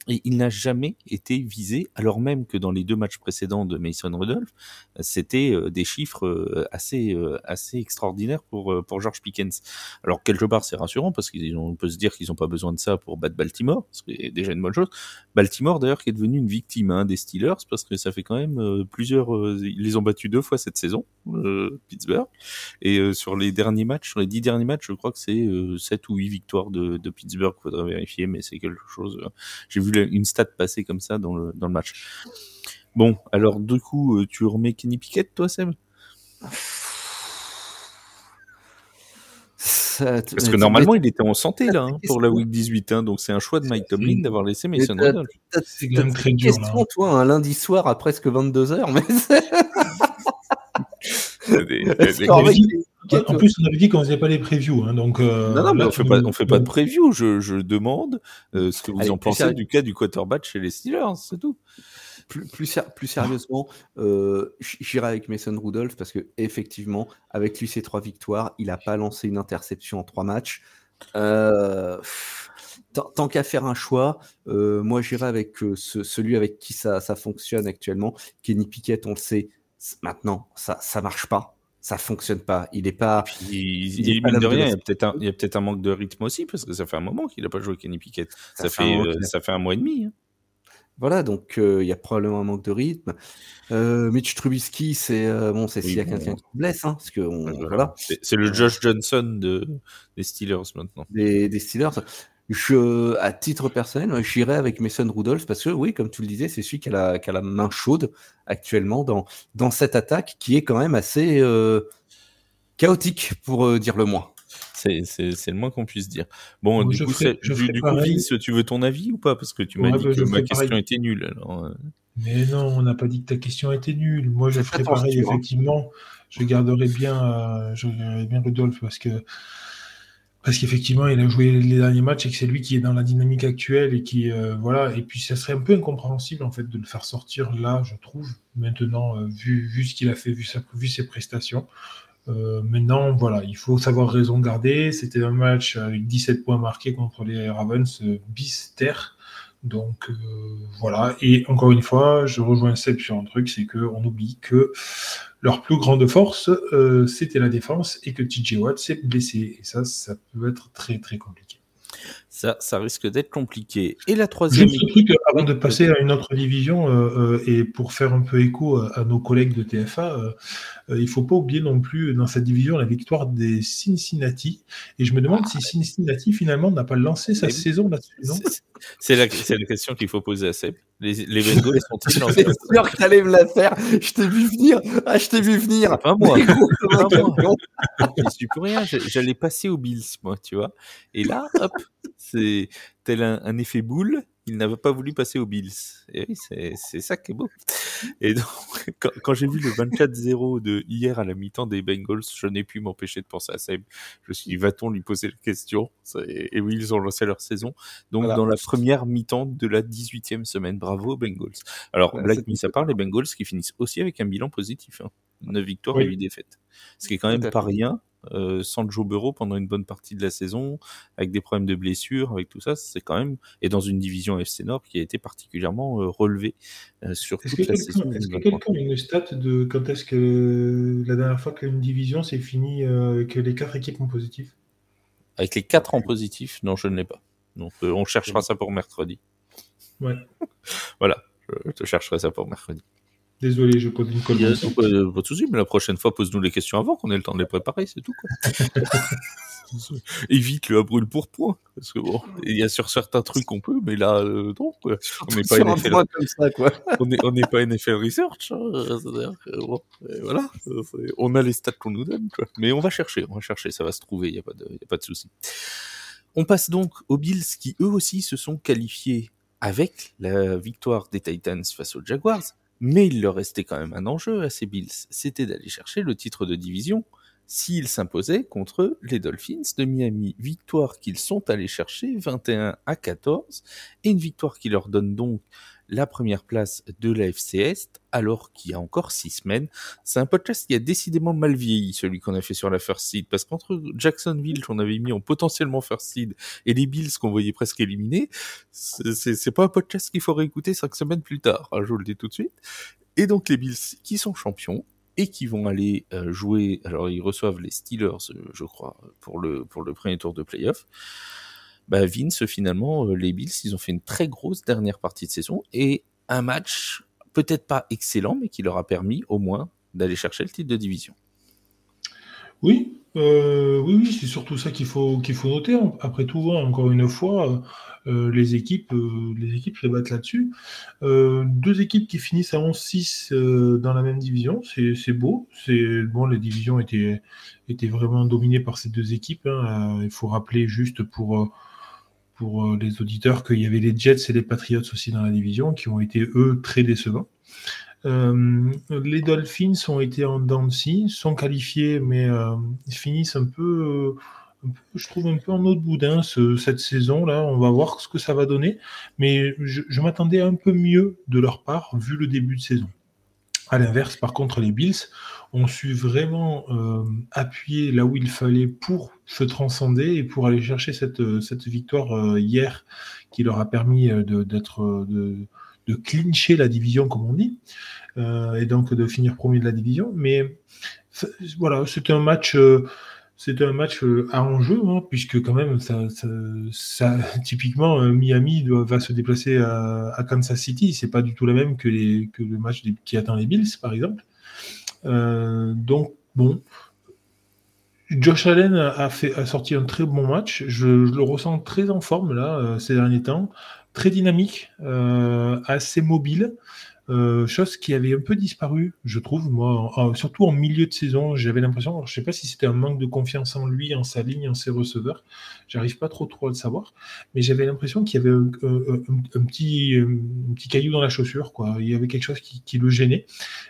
et il n'a jamais été visé, alors même que dans les deux matchs précédents de Mason Rudolph, c'était euh, des chiffres euh, assez euh, assez extraordinaires pour pour George Pickens. Alors quelque part c'est rassurant parce qu'on peut se dire qu'ils n'ont pas besoin de ça pour battre Baltimore, ce qui est déjà une bonne chose. Baltimore d'ailleurs qui est devenu une victime hein, des Steelers parce que ça fait quand même plusieurs, ils les ont battus deux fois cette saison, Pittsburgh, et sur les derniers matchs, sur les dix derniers matchs, je crois que c'est sept ou huit victoires de, de Pittsburgh, faudrait vérifier, mais c'est quelque chose. J'ai vu une stat passée comme ça dans le, dans le match. Bon, alors du coup, euh, tu remets Kenny Pickett, toi, Seb? Parce que normalement, il était en santé là hein, pour la week 18, hein, donc c'est un choix de Mike Tomlin d'avoir laissé Mason Rudolph. C'est quand même très dur. Question, toi, un lundi soir à presque 22 h mais en plus, on avait dit qu'on faisait pas les previews, hein, donc. Euh, non, non, mais on fait pas, on fait pas de preview. Je, je demande euh, ce que vous en pensez du cas du quarterback chez les Steelers, c'est tout. Plus, plus, plus sérieusement, euh, j'irai avec Mason Rudolph parce que effectivement, avec lui ses trois victoires, il a pas lancé une interception en trois matchs. Euh, tant qu'à faire un choix, euh, moi j'irai avec celui avec qui ça, ça, fonctionne actuellement. Kenny Pickett, on le sait, maintenant, ça ça marche pas ça fonctionne pas. Il est pas. il, il, de rien. Il y a peut-être un, peut un, manque de rythme aussi parce que ça fait un moment qu'il n'a pas joué Kenny Pickett. Ça, fait, ça fait un mois et demi. Hein. Voilà, donc euh, il y a probablement un manque de rythme. Euh, Mitch Trubisky, c'est euh, bon, c'est s'il y a quelqu'un qui blesse, hein, parce que voilà. C'est le Josh Johnson de, des Steelers maintenant. Des, des Steelers. Je, à titre personnel, j'irai avec Mason Rudolph parce que oui, comme tu le disais, c'est celui qui a, la, qui a la main chaude actuellement dans, dans cette attaque qui est quand même assez chaotique pour dire le moins. C'est le moins qu'on puisse dire. Bon, du coup, du, coup Vince, tu veux ton avis ou pas? Parce que tu m'as dit bah, que ma question était nulle. Euh. Mais non, on n'a pas dit que ta question était nulle. Moi, je ferai pareil, effectivement. Je garderai bien, euh, je garderai bien Rudolph parce que parce qu'effectivement, il a joué les derniers matchs et que c'est lui qui est dans la dynamique actuelle et qui euh, voilà. Et puis, ça serait un peu incompréhensible en fait de le faire sortir là, je trouve. Maintenant, vu, vu ce qu'il a fait, vu, sa, vu ses prestations. Euh, maintenant, voilà, il faut savoir raison garder. C'était un match avec 17 points marqués contre les Ravens euh, bis terre. Donc euh, voilà, et encore une fois, je rejoins Seb sur un truc, c'est qu'on oublie que leur plus grande force, c'était la défense et que TJ Watt s'est blessé. Et ça, ça peut être très très compliqué. Ça, ça risque d'être compliqué. Et la troisième. Juste truc avant de passer à une autre division euh, euh, et pour faire un peu écho à, nos collègues de TFA, euh, il ne faut pas oublier non plus dans cette division la victoire des Cincinnati. Et je me demande ah, si Cincinnati finalement n'a pas lancé sa saison là-dessus. C'est la, la, question qu'il faut poser à Seb. Les, les Bengals sont-ils lancés sûr que t'allais me la faire. Je t'ai vu venir. Ah, je t'ai vu venir. Moi. pas moi. je suis plus rien. J'allais passer aux Bills, moi, tu vois. Et là, hop, c'est tel un, effet boule, il n'avait pas voulu passer aux Bills. Et oui, c'est ça qui est beau. Et donc, quand, j'ai vu le 24-0 de hier à la mi-temps des Bengals, je n'ai pu m'empêcher de penser à Seb. Je me suis dit, va-t-on lui poser la question? Et, oui, ils ont lancé leur saison. Donc, dans la première mi-temps de la 18e semaine. Bravo aux Bengals. Alors, Black mis à part, les Bengals qui finissent aussi avec un bilan positif. Hein. 9 victoires et 8 défaites. Ce qui est quand même pas rien euh, sans Joe Burrow pendant une bonne partie de la saison, avec des problèmes de blessures, avec tout ça, c'est quand même et dans une division FC Nord qui a été particulièrement euh, relevée euh, sur toute la saison. Est-ce que quelqu'un a une stat de quand est-ce que la dernière fois qu'une division s'est finie avec les quatre équipes en positif? Avec les quatre en positif, non, je ne l'ai pas. Donc on cherchera ça pour mercredi. Ouais. voilà, je te chercherai ça pour mercredi. Désolé, je pose une colle. Pas, de souci, mais la prochaine fois, pose-nous les questions avant qu'on ait le temps de les préparer, c'est tout. Évite le brûle pour point. Parce que bon, il y a sur certains trucs on peut, mais là, euh, non. On n'est pas NFL. on n'est pas NFL Research. Hein. bon, voilà, on a les stats qu'on nous donne, quoi. Mais on va chercher, on va chercher, ça va se trouver, il n'y a pas de, y a pas de souci. On passe donc aux Bills qui eux aussi se sont qualifiés avec la victoire des Titans face aux Jaguars mais il leur restait quand même un enjeu à ces Bills, c'était d'aller chercher le titre de division s'ils s'imposaient contre les Dolphins de Miami. Victoire qu'ils sont allés chercher 21 à 14 et une victoire qui leur donne donc la première place de la Est, alors qu'il y a encore six semaines. C'est un podcast qui a décidément mal vieilli, celui qu'on a fait sur la First Seed, parce qu'entre Jacksonville, qu'on avait mis en potentiellement First Seed, et les Bills qu'on voyait presque éliminés, c'est pas un podcast qu'il faut réécouter cinq semaines plus tard, hein, je vous le dis tout de suite. Et donc les Bills qui sont champions, et qui vont aller euh, jouer, alors ils reçoivent les Steelers, euh, je crois, pour le, pour le premier tour de playoff bah Vince, finalement, euh, les Bills, ils ont fait une très grosse dernière partie de saison et un match peut-être pas excellent, mais qui leur a permis au moins d'aller chercher le titre de division. Oui, Euh, oui, c'est surtout ça qu'il faut, qu'il faut noter. Après tout, hein, encore une fois, euh, les, équipes, les équipes se battent là-dessus. deux équipes qui finissent à 11-6 dans la même division, c'est beau. Bon, les divisions étaient, étaient vraiment dominées par ces deux équipes. Hein. il faut rappeler juste pour, pour les auditeurs qu'il y avait les Jets et les Patriots aussi dans la division, qui ont été, eux, très décevants. Euh, les Dolphins ont été en dents sont qualifiés, mais euh, finissent un peu, je trouve, un peu en autre boudin cette saison-là. On va voir ce que ça va donner, mais je, m'attendais un peu mieux de leur part, vu le début de saison. À l'inverse, par contre, les Bills ont su vraiment euh, appuyer là où il fallait pour se transcender et pour aller chercher cette, cette victoire hier qui leur a permis d'être de, de clincher la division, comme on dit, euh, et donc de finir premier de la division. Mais voilà, c'était un match. Euh, c'était un match euh, à enjeu, hein, puisque quand même, typiquement, Miami va se déplacer à, Kansas City. C'est pas du tout la même que, le match qui attend les Bills, par exemple. donc, bon, Josh Allen a, sorti un très bon match. Je, le ressens très en forme là ces derniers temps très dynamique, euh, assez mobile. Euh, chose qui avait un peu disparu, je trouve, moi, surtout en milieu de saison, j'avais l'impression, je ne sais pas si c'était un manque de confiance en lui, en sa ligne, en ses receveurs, j'arrive pas trop trop à le savoir, mais j'avais l'impression qu'il y avait un, petit, petit caillou dans la chaussure, quoi. Il y avait quelque chose qui, le gênait.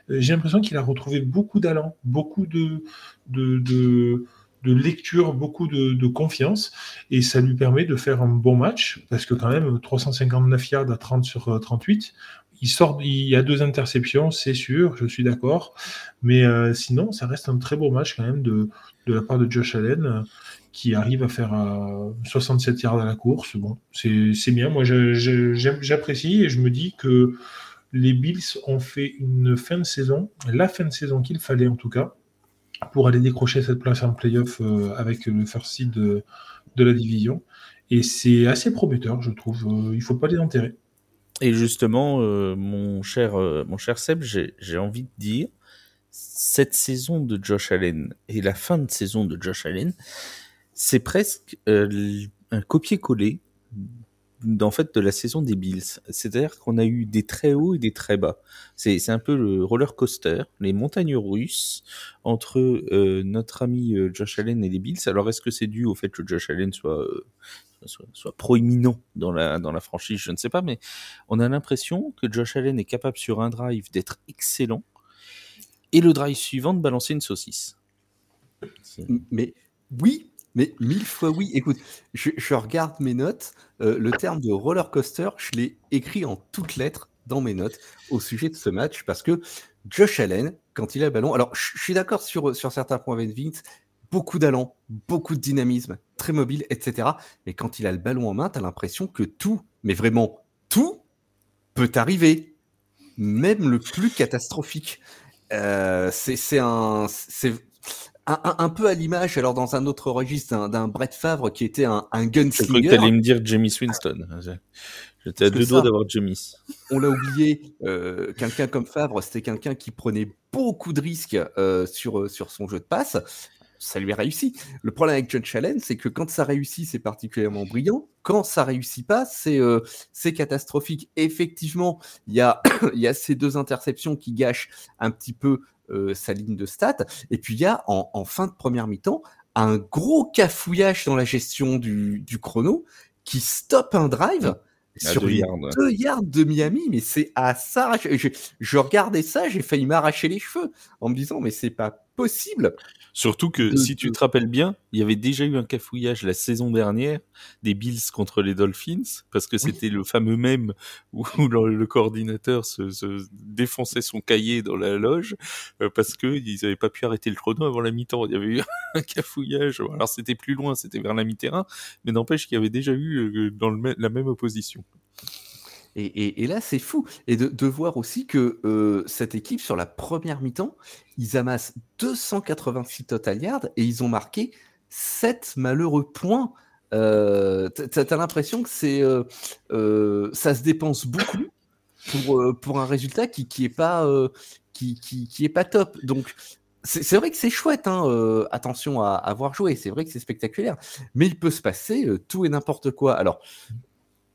Euh, j'ai l'impression qu'il a retrouvé beaucoup d'allant, beaucoup de, de de lecture, beaucoup de, confiance, et ça lui permet de faire un bon match, parce que quand même, 359 yards à 30 sur 38, euh, il sort, il y a deux interceptions, c'est sûr, je suis d'accord, mais euh, sinon, ça reste un très beau match quand même de, de la part de Josh Allen, qui arrive à faire 67 euh, yards à la course. Bon, c'est bien, moi j'apprécie, et je me dis que les Bills ont fait une fin de saison, la fin de saison qu'il fallait en tout cas, pour aller décrocher cette place en playoff euh, avec le first seed de, la division. Et c'est assez prometteur, je trouve. Euh, il ne faut pas les enterrer. Et justement, euh, mon, cher, mon cher Seb, j'ai envie de dire, cette saison de Josh Allen et la fin de saison de Josh Allen, c'est presque un copier-coller en fait de la saison des Bills. C'est-à-dire qu'on a eu des très hauts et des très bas. C'est un peu le roller coaster, les montagnes russes entre euh, notre ami euh, Josh Allen et les Bills. Alors est-ce que c'est dû au fait que Josh Allen soit, euh, soit, proéminent dans la, dans la franchise? Je ne sais pas, mais on a l'impression que Josh Allen est capable sur un drive d'être excellent et le drive suivant de balancer une saucisse. Mais oui, mais mille fois oui. Écoute, je, regarde mes notes. Euh, le terme de roller coaster, je l'ai écrit en toutes lettres dans mes notes au sujet de ce match parce que Josh Allen, quand il a le ballon, alors je, suis d'accord sur, sur certains points avec Vince, beaucoup d'allant, beaucoup de dynamisme, très mobile, etc. Mais quand il a le ballon en main, tu as l'impression que tout, mais vraiment tout, peut arriver. Même le plus catastrophique. Euh, c'est un, un, peu à l'image, alors dans un autre registre, d'un Brett Favre qui était un, un gunslinger. Je que tu allais me dire Jamie Winston. J'étais à deux doigts d'avoir Jamie. On l'a oublié, euh, quelqu'un comme Favre, c'était quelqu'un qui prenait beaucoup de risques euh, sur, euh, sur son jeu de passe. Ça lui a réussi. Le problème avec John Allen, c'est que quand ça réussit, c'est particulièrement brillant. Quand ça réussit pas, c'est catastrophique. Effectivement, il y a, y a ces deux interceptions qui gâchent un petit peu sa ligne de stats. Et puis il y a en, fin de première mi-temps un gros cafouillage dans la gestion du, chrono qui stoppe un drive. sur deux yards. de Miami, mais c'est à ça. Je, je regardais ça, j'ai failli m'arracher les cheveux en me disant mais c'est pas possible. Surtout que si tu te rappelles bien, il y avait déjà eu un cafouillage la saison dernière des Bills contre les Dolphins, parce que c'était le fameux même où, le, coordinateur se, défonçait son cahier dans la loge euh, parce qu'ils n'avaient pas pu arrêter le chrono avant la mi-temps. Il y avait eu un cafouillage. Alors c'était plus loin, c'était vers la mi-terrain, mais n'empêche qu'il y avait déjà eu euh, dans la même opposition. Et, là, c'est fou. Et de, voir aussi que euh, cette équipe, sur la première mi-temps, ils amassent 286 total yards et ils ont marqué 7 malheureux points. Euh, T'as as, l'impression que c'est euh, euh, ça se dépense beaucoup pour, pour un résultat qui, qui est pas qui, qui, qui, pas top. Donc c'est vrai que c'est chouette, hein, attention à, avoir joué, c'est vrai que c'est spectaculaire, mais il peut se passer tout et n'importe quoi. Alors,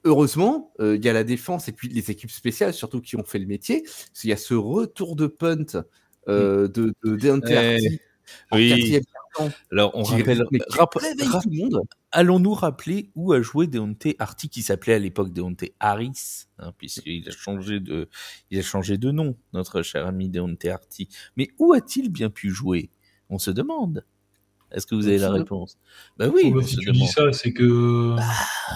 heureusement, euh, il y a la défense et puis les équipes spéciales, surtout qui ont fait le métier. Il y a ce retour de punt de, de eh, oui. Alors, on rappelle. Allons-nous rappeler où a joué Deontay Artie, qui s'appelait à l'époque Deontay Harris, hein, puisqu'il a changé de, il a changé de nom, notre cher ami Deontay Artie. Mais où a-t-il bien pu jouer? On se demande. Est-ce que vous avez la réponse? Bah oui. si tu dis ça, c'est que. Bah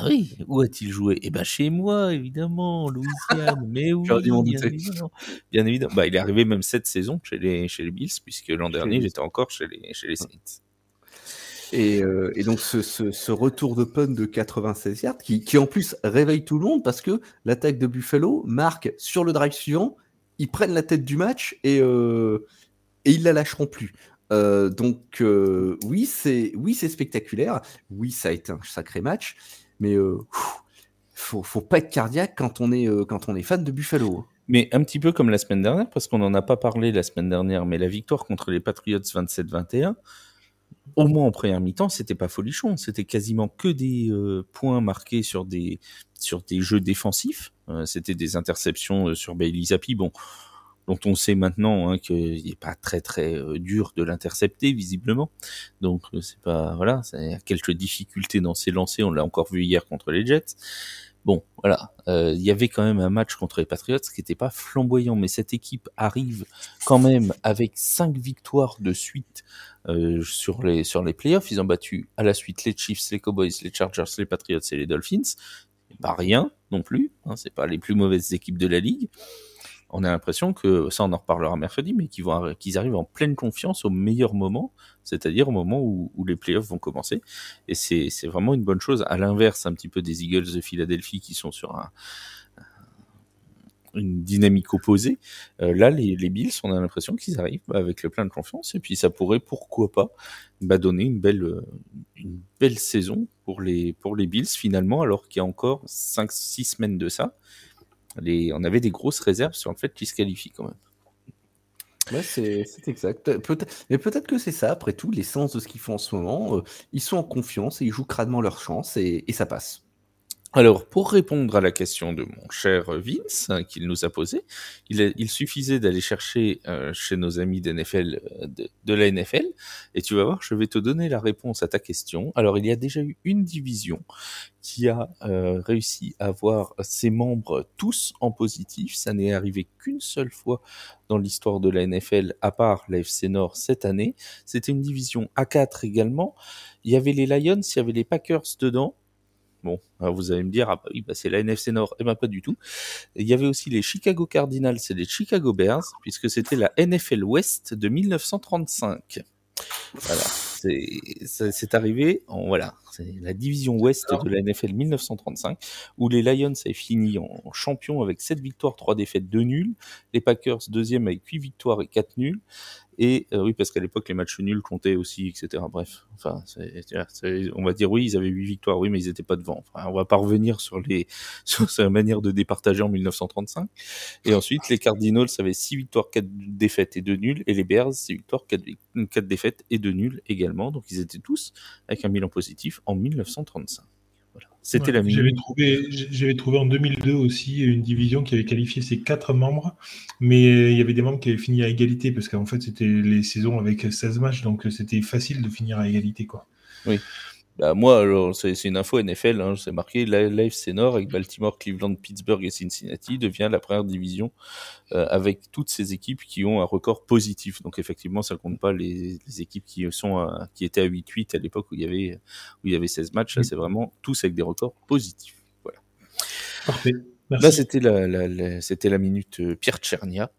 oui. Où a-t-il joué? Eh ben chez moi, évidemment, Louisiane. Mais oui, bien évidemment. Bien évidemment. Bah, il est arrivé même cette saison chez les chez les Bills, puisque l'an dernier j'étais encore chez les chez les Saints. Et, euh, et, donc ce, ce, ce, retour de pun de 96 yards qui, qui, en plus réveille tout le monde parce que l'attaque de Buffalo marque sur le drive suivant, ils prennent la tête du match et, euh, et ils la lâcheront plus. Euh, donc euh, oui, c'est oui, c'est spectaculaire. Oui, ça a été un sacré match, mais euh, faut, faut pas être cardiaque quand on est quand on est fan de Buffalo. Mais un petit peu comme la semaine dernière, parce qu'on n'en a pas parlé la semaine dernière, mais la victoire contre les Patriots 27-21, au moins en première mi-temps, c'était pas folichon. C'était quasiment que des points marqués sur des sur des jeux défensifs. c'était des interceptions sur Bailey Zappi. Bon, dont on sait maintenant hein, qu'il n'est pas très très euh, dur de l'intercepter visiblement. Donc euh, c'est pas voilà, il y a quelques difficultés dans ses lancers. On l'a encore vu hier contre les Jets. Bon, voilà, euh, il y avait quand même un match contre les Patriots qui n'était pas flamboyant, mais cette équipe arrive quand même avec cinq victoires de suite sur les sur les playoffs. Ils ont battu à la suite les Chiefs, les Cowboys, les Chargers, les Patriots et les Dolphins. Pas rien non plus, hein, c'est pas les plus mauvaises équipes de la ligue on a l'impression que, ça on en reparlera mercredi, mais qu'ils arrivent en pleine confiance au meilleur moment, c'est-à-dire au moment où, les playoffs vont commencer. Et c'est, vraiment une bonne chose, à l'inverse un petit peu des Eagles de Philadelphie qui sont sur un, une dynamique opposée. Euh, là, les, Bills, on a l'impression qu'ils arrivent avec le plein de confiance, et puis ça pourrait, pourquoi pas, bah, donner une belle, une belle saison pour les, pour les Bills finalement, alors qu'il y a encore 5-6 semaines de ça on avait des grosses réserves sur le fait qu'ils se qualifient quand même. Ouais, c'est exact. Peut mais peut-être que c'est ça, après tout, l'essence de ce qu'ils font en ce moment. Euh, ils sont en confiance et ils jouent crânement leur chance et ça passe. Alors, pour répondre à la question de mon cher Vince hein, qu'il nous a posée, il, suffisait d'aller chercher euh, chez nos amis d'NFL, euh, de, la NFL, et tu vas voir, je vais te donner la réponse à ta question. Alors, il y a déjà eu une division qui a euh, réussi à avoir ses membres tous en positif. Ça n'est arrivé qu'une seule fois dans l'histoire de la NFL, à part la FC Nord cette année. C'était une division A4 également. Il y avait les Lions, il y avait les Packers dedans Vous allez me dire, ah bah oui, bah c'est la NFC Nord. Eh ben pas du tout. Il y avait aussi les Chicago Cardinals et les Chicago Bears, puisque c'était la NFL West de 1935. Voilà, c'est arrivé en voilà, c'est la division Ouest de la NFL 1935 où les Lions avaient fini en champion avec 7 victoires, 3 défaites, 2 nuls, les Packers deuxième avec 8 victoires et 4 nuls et euh, oui, parce qu'à l'époque, les matchs nuls comptaient aussi, etc. Bref, enfin, on va dire oui, ils avaient huit victoires, oui, mais ils n'étaient pas devant. Enfin, on va pas revenir sur les sur sa manière de départager en 1935. Et ensuite, les Cardinals avaient six victoires, quatre défaites et deux nuls, et les Bears six victoires, quatre, quatre défaites et deux nuls également. Donc, ils étaient tous avec un bilan positif en 1935. C'était la J'avais trouvé, j'avais trouvé en 2002 aussi une division qui avait qualifié ses quatre membres, mais il y avait des membres qui avaient fini à égalité parce qu'en fait c'était les saisons avec 16 matchs, donc c'était facile de finir à égalité quoi. Oui. Bah moi, c'est une info NFL, hein, c'est marqué l'AFC Nord avec Baltimore, Cleveland, Pittsburgh et Cincinnati devient la première division euh, avec toutes ces équipes qui ont un record positif. Donc effectivement, ça compte pas les, les équipes qui sont qui étaient à 8-8 à l'époque où il y avait où il y avait 16 matchs. Là, c'est vraiment tous avec des records positifs. Voilà. Parfait. Là, c'était la, la, c'était la minute euh, Pierre Tchernia.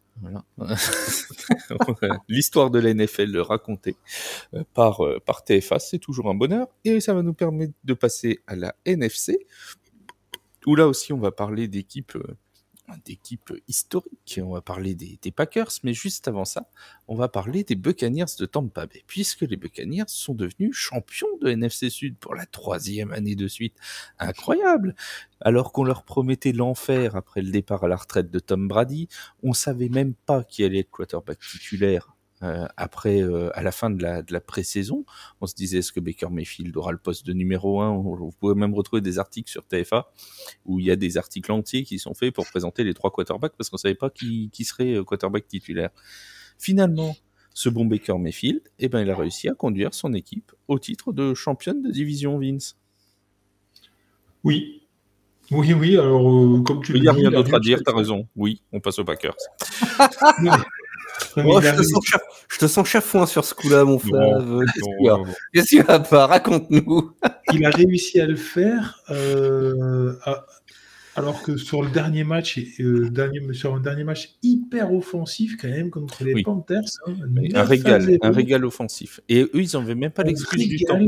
L'histoire de la NFL racontée euh, par, euh, par TFA, c'est toujours un bonheur. Et ça va nous permettre de passer à la NFC, où là aussi on va parler d'équipes euh, d'équipe historique. On va parler des, Packers, mais juste avant ça, on va parler des Buccaneers de Tampa Bay, puisque les Buccaneers sont devenus champions de NFC Sud pour la troisième année de suite. Incroyable Alors qu'on leur promettait l'enfer après le départ à la retraite de Tom Brady, on savait même pas qui allait être quarterback titulaire euh, après, euh, à la fin de la, de la pré-saison, on se disait est-ce que Baker Mayfield aura le poste de numéro 1 Vous pouvez même retrouver des articles sur TFA où il y a des articles entiers qui sont faits pour présenter les trois quarterbacks parce qu'on savait pas qui, qui serait euh, quarterback titulaire. Finalement, ce bon Baker Mayfield, eh ben, il a réussi à conduire son équipe au titre de championne de division Vince. Oui. Oui, oui, alors, euh, comme tu Il n'y a rien d'autre à dire, t'as raison. Oui, on passe aux Packers. Oh, je, te sens chaf... je, te sens chafouin sur ce coup-là, mon Flav. Qu'est-ce qu'il va pas Raconte-nous. il a réussi à le faire, euh, à... alors que sur le dernier match, euh, dernier, sur un dernier match hyper offensif quand même contre les Oui. Panthers. hein, Un 9 régal, à 0, un régal offensif. Et eux, ils n'avaient même pas l'excuse du temps.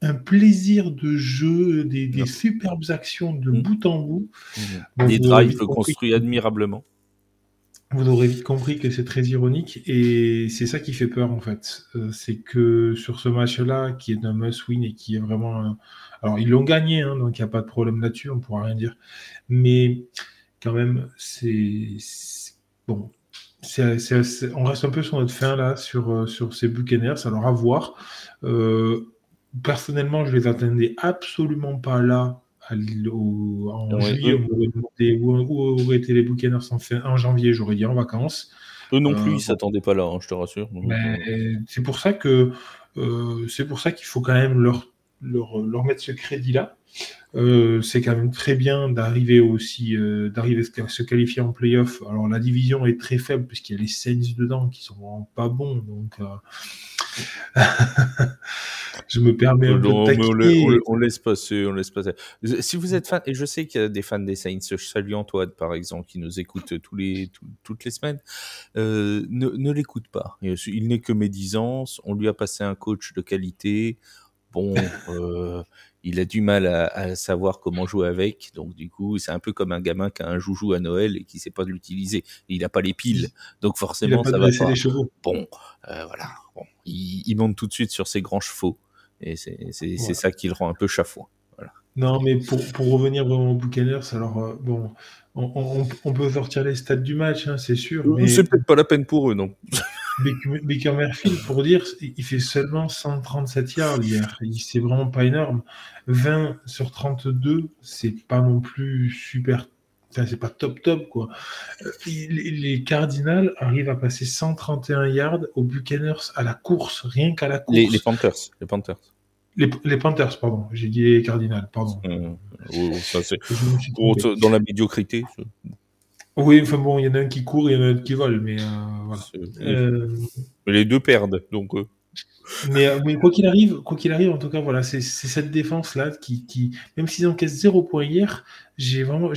Un plaisir de jeu, des, des superbes actions de Mm. bout en bout. Des Bon, vous aurez drives construits admirablement. Vous aurez vite compris que c'est très ironique et c'est ça qui fait peur en fait. Euh, c'est que sur ce match-là, qui est un must-win et qui est vraiment. Alors ils l'ont gagné, hein, donc il n'y a pas de problème là-dessus, on pourra rien dire. Mais quand même, c'est bon. on reste un peu sur notre fin là sur, euh, sur ces Buccaneers. Alors à voir. Euh, personnellement, je les attendais absolument pas là. Au- en Ouais, juillet, eux- on m'aurait demandé où, auraient été les Buccaneers en, fin- en janvier, j'aurais dit en vacances. Eux non Euh, plus, bon. ils s'attendaient pas là, hein, je te rassure. Euh, c'est pour ça que euh, c'est pour ça qu'il faut quand même leur, leur, leur mettre ce crédit-là. Euh, c'est quand même très bien d'arriver aussi euh, d'arriver à se qualifier en playoff. Alors la division est très faible puisqu'il y a les Saints dedans qui sont vraiment pas bons. Donc euh, je me permets un peu Non, de mais on, on la- on laisse passer, on laisse passer. Si vous êtes fan, et je sais qu'il y a des fans des Saints, je salue Antoine par exemple, qui nous écoute tous les, tout- toutes les semaines, euh, ne, ne l'écoute pas. Il n'est que médisance, on lui a passé un coach de qualité. Bon, euh, il a du mal à, à savoir comment jouer avec, donc du coup, c'est un peu comme un gamin qui a un joujou à Noël et qui sait pas l'utiliser. Il n'a pas les piles, donc Il a forcément, pas ça va pas les chevaux. bon, euh, voilà, bon, il, il monte tout de suite sur ses grands chevaux. Et c'est ça qui le rend un peu chafouin. Non, mais pour, pour revenir vraiment aux Buccaneers, alors euh, bon, on, on- on peut sortir les stats du match, hein, c'est sûr, mais C'est peut-être pas la peine pour eux, non Baker Mayfield, pour dire, il fait seulement 137 yards hier. C'est vraiment pas énorme. 20 sur 32, c'est pas non plus super. C'est pas top top quoi. Euh, Les, Cardinals arrivent à passer 131 yards aux Buccaneers à la course, rien qu'à la course. les, les Panthers. Les Panthers. Les- les Panthers, pardon. J'ai dit les Cardinals, pardon. Euh, oh, ça, oh, dans la médiocrité. Oui, enfin bon, il y en a un qui court il y en a un qui vole, mais euh, voilà. Euh, les deux perdent, donc. Mais, mais quoi qu'il arrive, quoi qu'il arrive, en tout cas, voilà, c'est cette défense-là qui, qui, même s'ils encaissent zéro point hier, j'ai vraiment,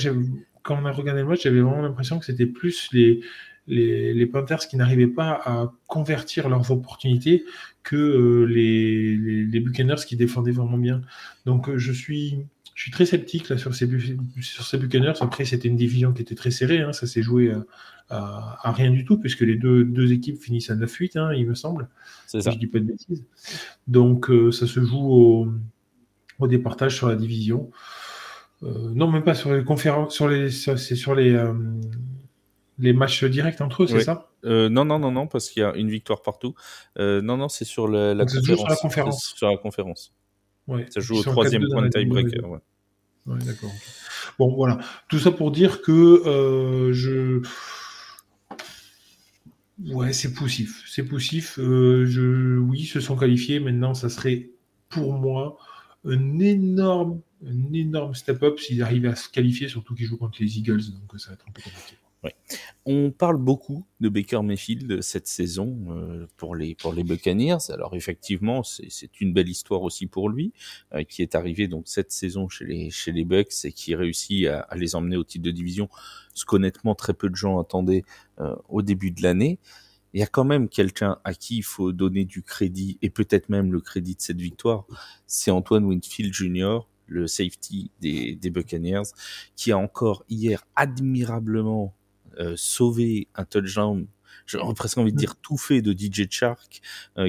quand on a regardé le match, j'avais vraiment l'impression que c'était plus les, les, les Panthers qui n'arrivaient pas à convertir leurs opportunités que euh, les, les, les Buccaneers qui défendaient vraiment bien. Donc euh, je suis, je suis très sceptique là sur ces, sur ces Buccaneers. Après, c'était une division qui était très serrée, hein, ça s'est joué à, à, à rien du tout, puisque les deux, deux équipes finissent à 9-8, hein, il me semble C'est si ça. je dis pas de bêtises. Donc euh, ça se joue au, au départage sur la division. Euh, non, même pas sur les conférences, sur les, sur- c'est sur les, euh, les matchs directs entre eux, c'est Oui. ça? Euh, non, non, non, non, parce qu'il y a une victoire partout. Non, non, c'est sur la, conférence. sur la conférence. C'est Sur la conférence. Ouais. Ça joue au troisième 4-2 dans point de tiebreaker. ouais. Ouais, d'accord. Bon, voilà. Tout ça pour dire que je. Ouais, c'est poussif. C'est poussif. Je... Oui, ils se sont qualifiés. Maintenant, ça serait pour moi un énorme, un énorme step-up s'ils arrivent à se qualifier, surtout qu'ils jouent contre les Eagles. Donc, ça va être un peu compliqué. On parle beaucoup de Baker Mayfield cette saison euh, pour les pour les Buccaneers. Alors effectivement, c'est une belle histoire aussi pour lui, euh, qui est arrivé donc cette saison chez les chez les Bucks et qui réussit à, les emmener au titre de division, ce qu'honnêtement très peu de gens attendaient euh, au début de l'année. Il y a quand même quelqu'un à qui il faut donner du crédit et peut-être même le crédit de cette victoire, c'est Antoine Winfield Jr., le safety des, des Buccaneers, qui a encore hier admirablement euh, sauvé un touchdown j'aurais presque envie de dire tout fait de DJ Shark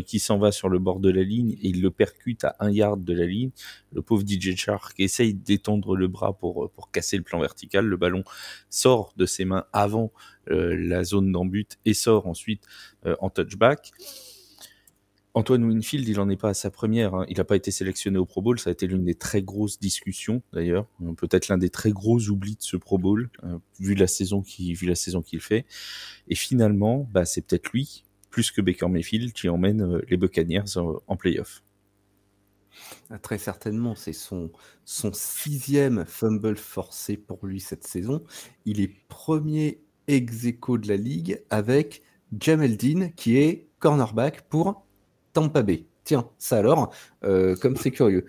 qui s'en va sur le bord de la ligne et il le percute à un yard de la ligne. Le pauvre DJ Shark essaye d'étendre le bras pour pour casser le plan vertical. Le ballon sort de ses mains avant la zone d'embut et sort ensuite en touchback. Antoine Winfield, il n'en est pas à sa première. Hein. Il n'a pas été sélectionné au Pro Bowl. Ça a été l'une des très grosses discussions, d'ailleurs. Euh, peut-être l'un des très gros oublis de ce Pro Bowl, euh, vu la saison qu'il fait. Et finalement, bah, c'est peut-être lui, plus que Baker Mayfield, qui emmène euh, les Buccaneers en playoff. Ah, très certainement, c'est son, son sixième fumble forcé pour lui cette saison. Il est premier ex de la ligue avec Jamel Dean, qui est cornerback pour Tampa Bay. Tiens, ça alors, euh, comme c'est curieux.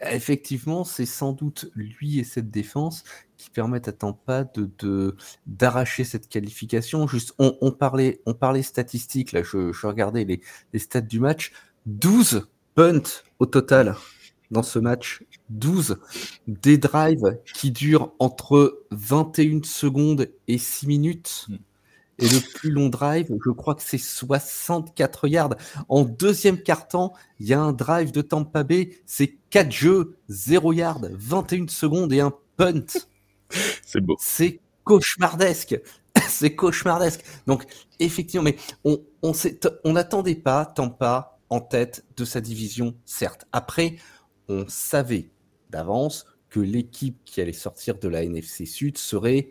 Effectivement, c'est sans doute lui et cette défense qui permettent à Tampa de d'arracher cette qualification. Juste, on, parlait, on parlait statistiques, là, je, regardais les, les stats du match. 12 punts au total dans ce match. 12 des drives qui durent entre 21 secondes et 6 minutes. Hmm. Et le plus long drive, je crois que c'est 64 yards. En deuxième quart-temps, il y a un drive de Tampa Bay, c'est 4 jeux, 0 yards, 21 secondes et un punt. C'est beau. C'est cauchemardesque. c'est cauchemardesque. Donc, effectivement, mais on on on n'attendait pas Tampa en tête de sa division, certes. Après, on savait d'avance que l'équipe qui allait sortir de la NFC Sud serait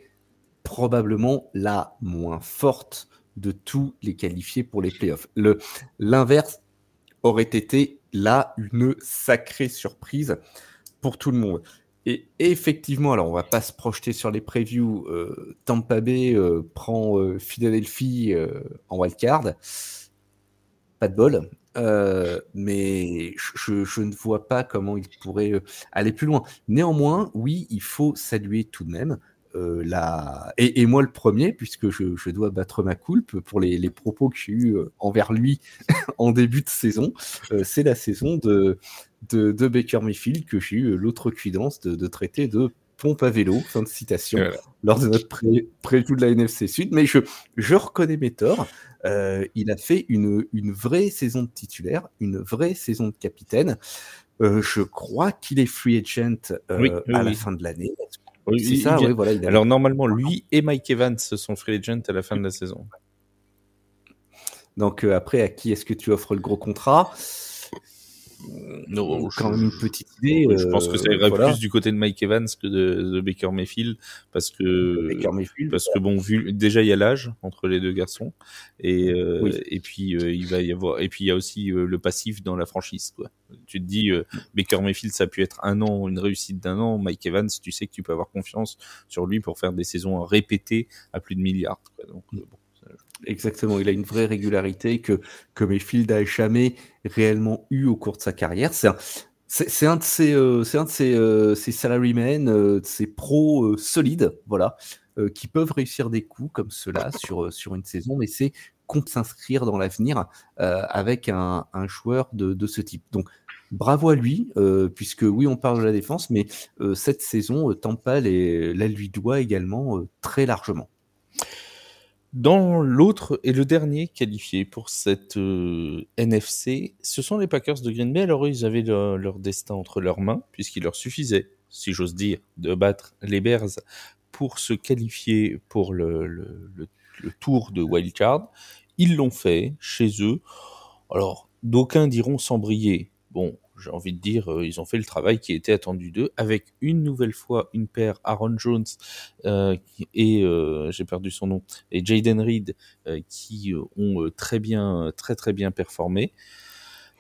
probablement la moins forte de tous les qualifiés pour les playoffs. L'inverse aurait été là une sacrée surprise pour tout le monde. Et effectivement, alors on va pas se projeter sur les previews. Euh, Tampa Bay euh, prend euh, Philadelphie en wildcard. Pas de bol. mais je, je, ne vois pas comment il pourrait aller plus loin. Néanmoins, oui, il faut saluer tout de même euh, la... et, moi le premier, puisque je, dois battre ma coulpe pour les, propos que j'ai eu euh, envers lui en début de saison, euh, c'est la saison de, de, Baker Mayfield que j'ai eu l'autre cuidance de, traiter de pompe à vélo, fin de citation, lors de notre pré de la NFC Sud. Mais je, je reconnais mes torts. il a fait une, une vraie saison de titulaire, une vraie saison de capitaine. je crois qu'il est free agent à la fin de l'année. Oui, ça, voilà, Alors normalement, lui et Mike Evans sont free agent à la fin de la saison. Donc euh, après, à qui est-ce que tu offres le gros contrat? Non, quand même une petite idée. Je pense que ça euh, irait plus du côté de Mike Evans que de, Baker Mayfield parce que Baker Mayfield, parce que bon vu déjà il y a l'âge entre les deux garçons et euh, et puis euh, il va y avoir et puis il y a aussi le passif dans la franchise quoi. Tu te dis Baker Mayfield ça a pu être un an une réussite d'un an Mike Evans tu sais que tu peux avoir confiance sur lui pour faire des saisons répétées à plus de milliards quoi. Donc bon Exactement, il a une vraie régularité que, que Mayfield n'a jamais réellement eu au cours de sa carrière. C'est un, c'est, un de ces, euh, un de ces, euh, ces salarymen, euh, ces pros solides, voilà, qui peuvent réussir des coups comme cela sur, sur une saison, mais c'est peut s'inscrire dans l'avenir avec un, un, joueur de, de, ce type. Donc, bravo à lui, puisque oui, on parle de la défense, mais cette saison, Tampa la lui doit également très largement. Dans l'autre et le dernier qualifié pour cette euh, NFC, ce sont les Packers de Green Bay. Alors ils avaient leur destin entre leurs mains, puisqu'il leur suffisait, si j'ose dire, de battre les Bears pour se qualifier pour le, le, tour de wildcard. Ils l'ont fait chez eux. Alors, d'aucuns diront sans briller. Bon, j'ai envie de dire, euh, ils ont fait le travail qui était attendu d'eux, avec une nouvelle fois une paire Aaron Jones euh, et euh, j'ai perdu son nom et Jaden Reed qui ont très bien, très très bien performé.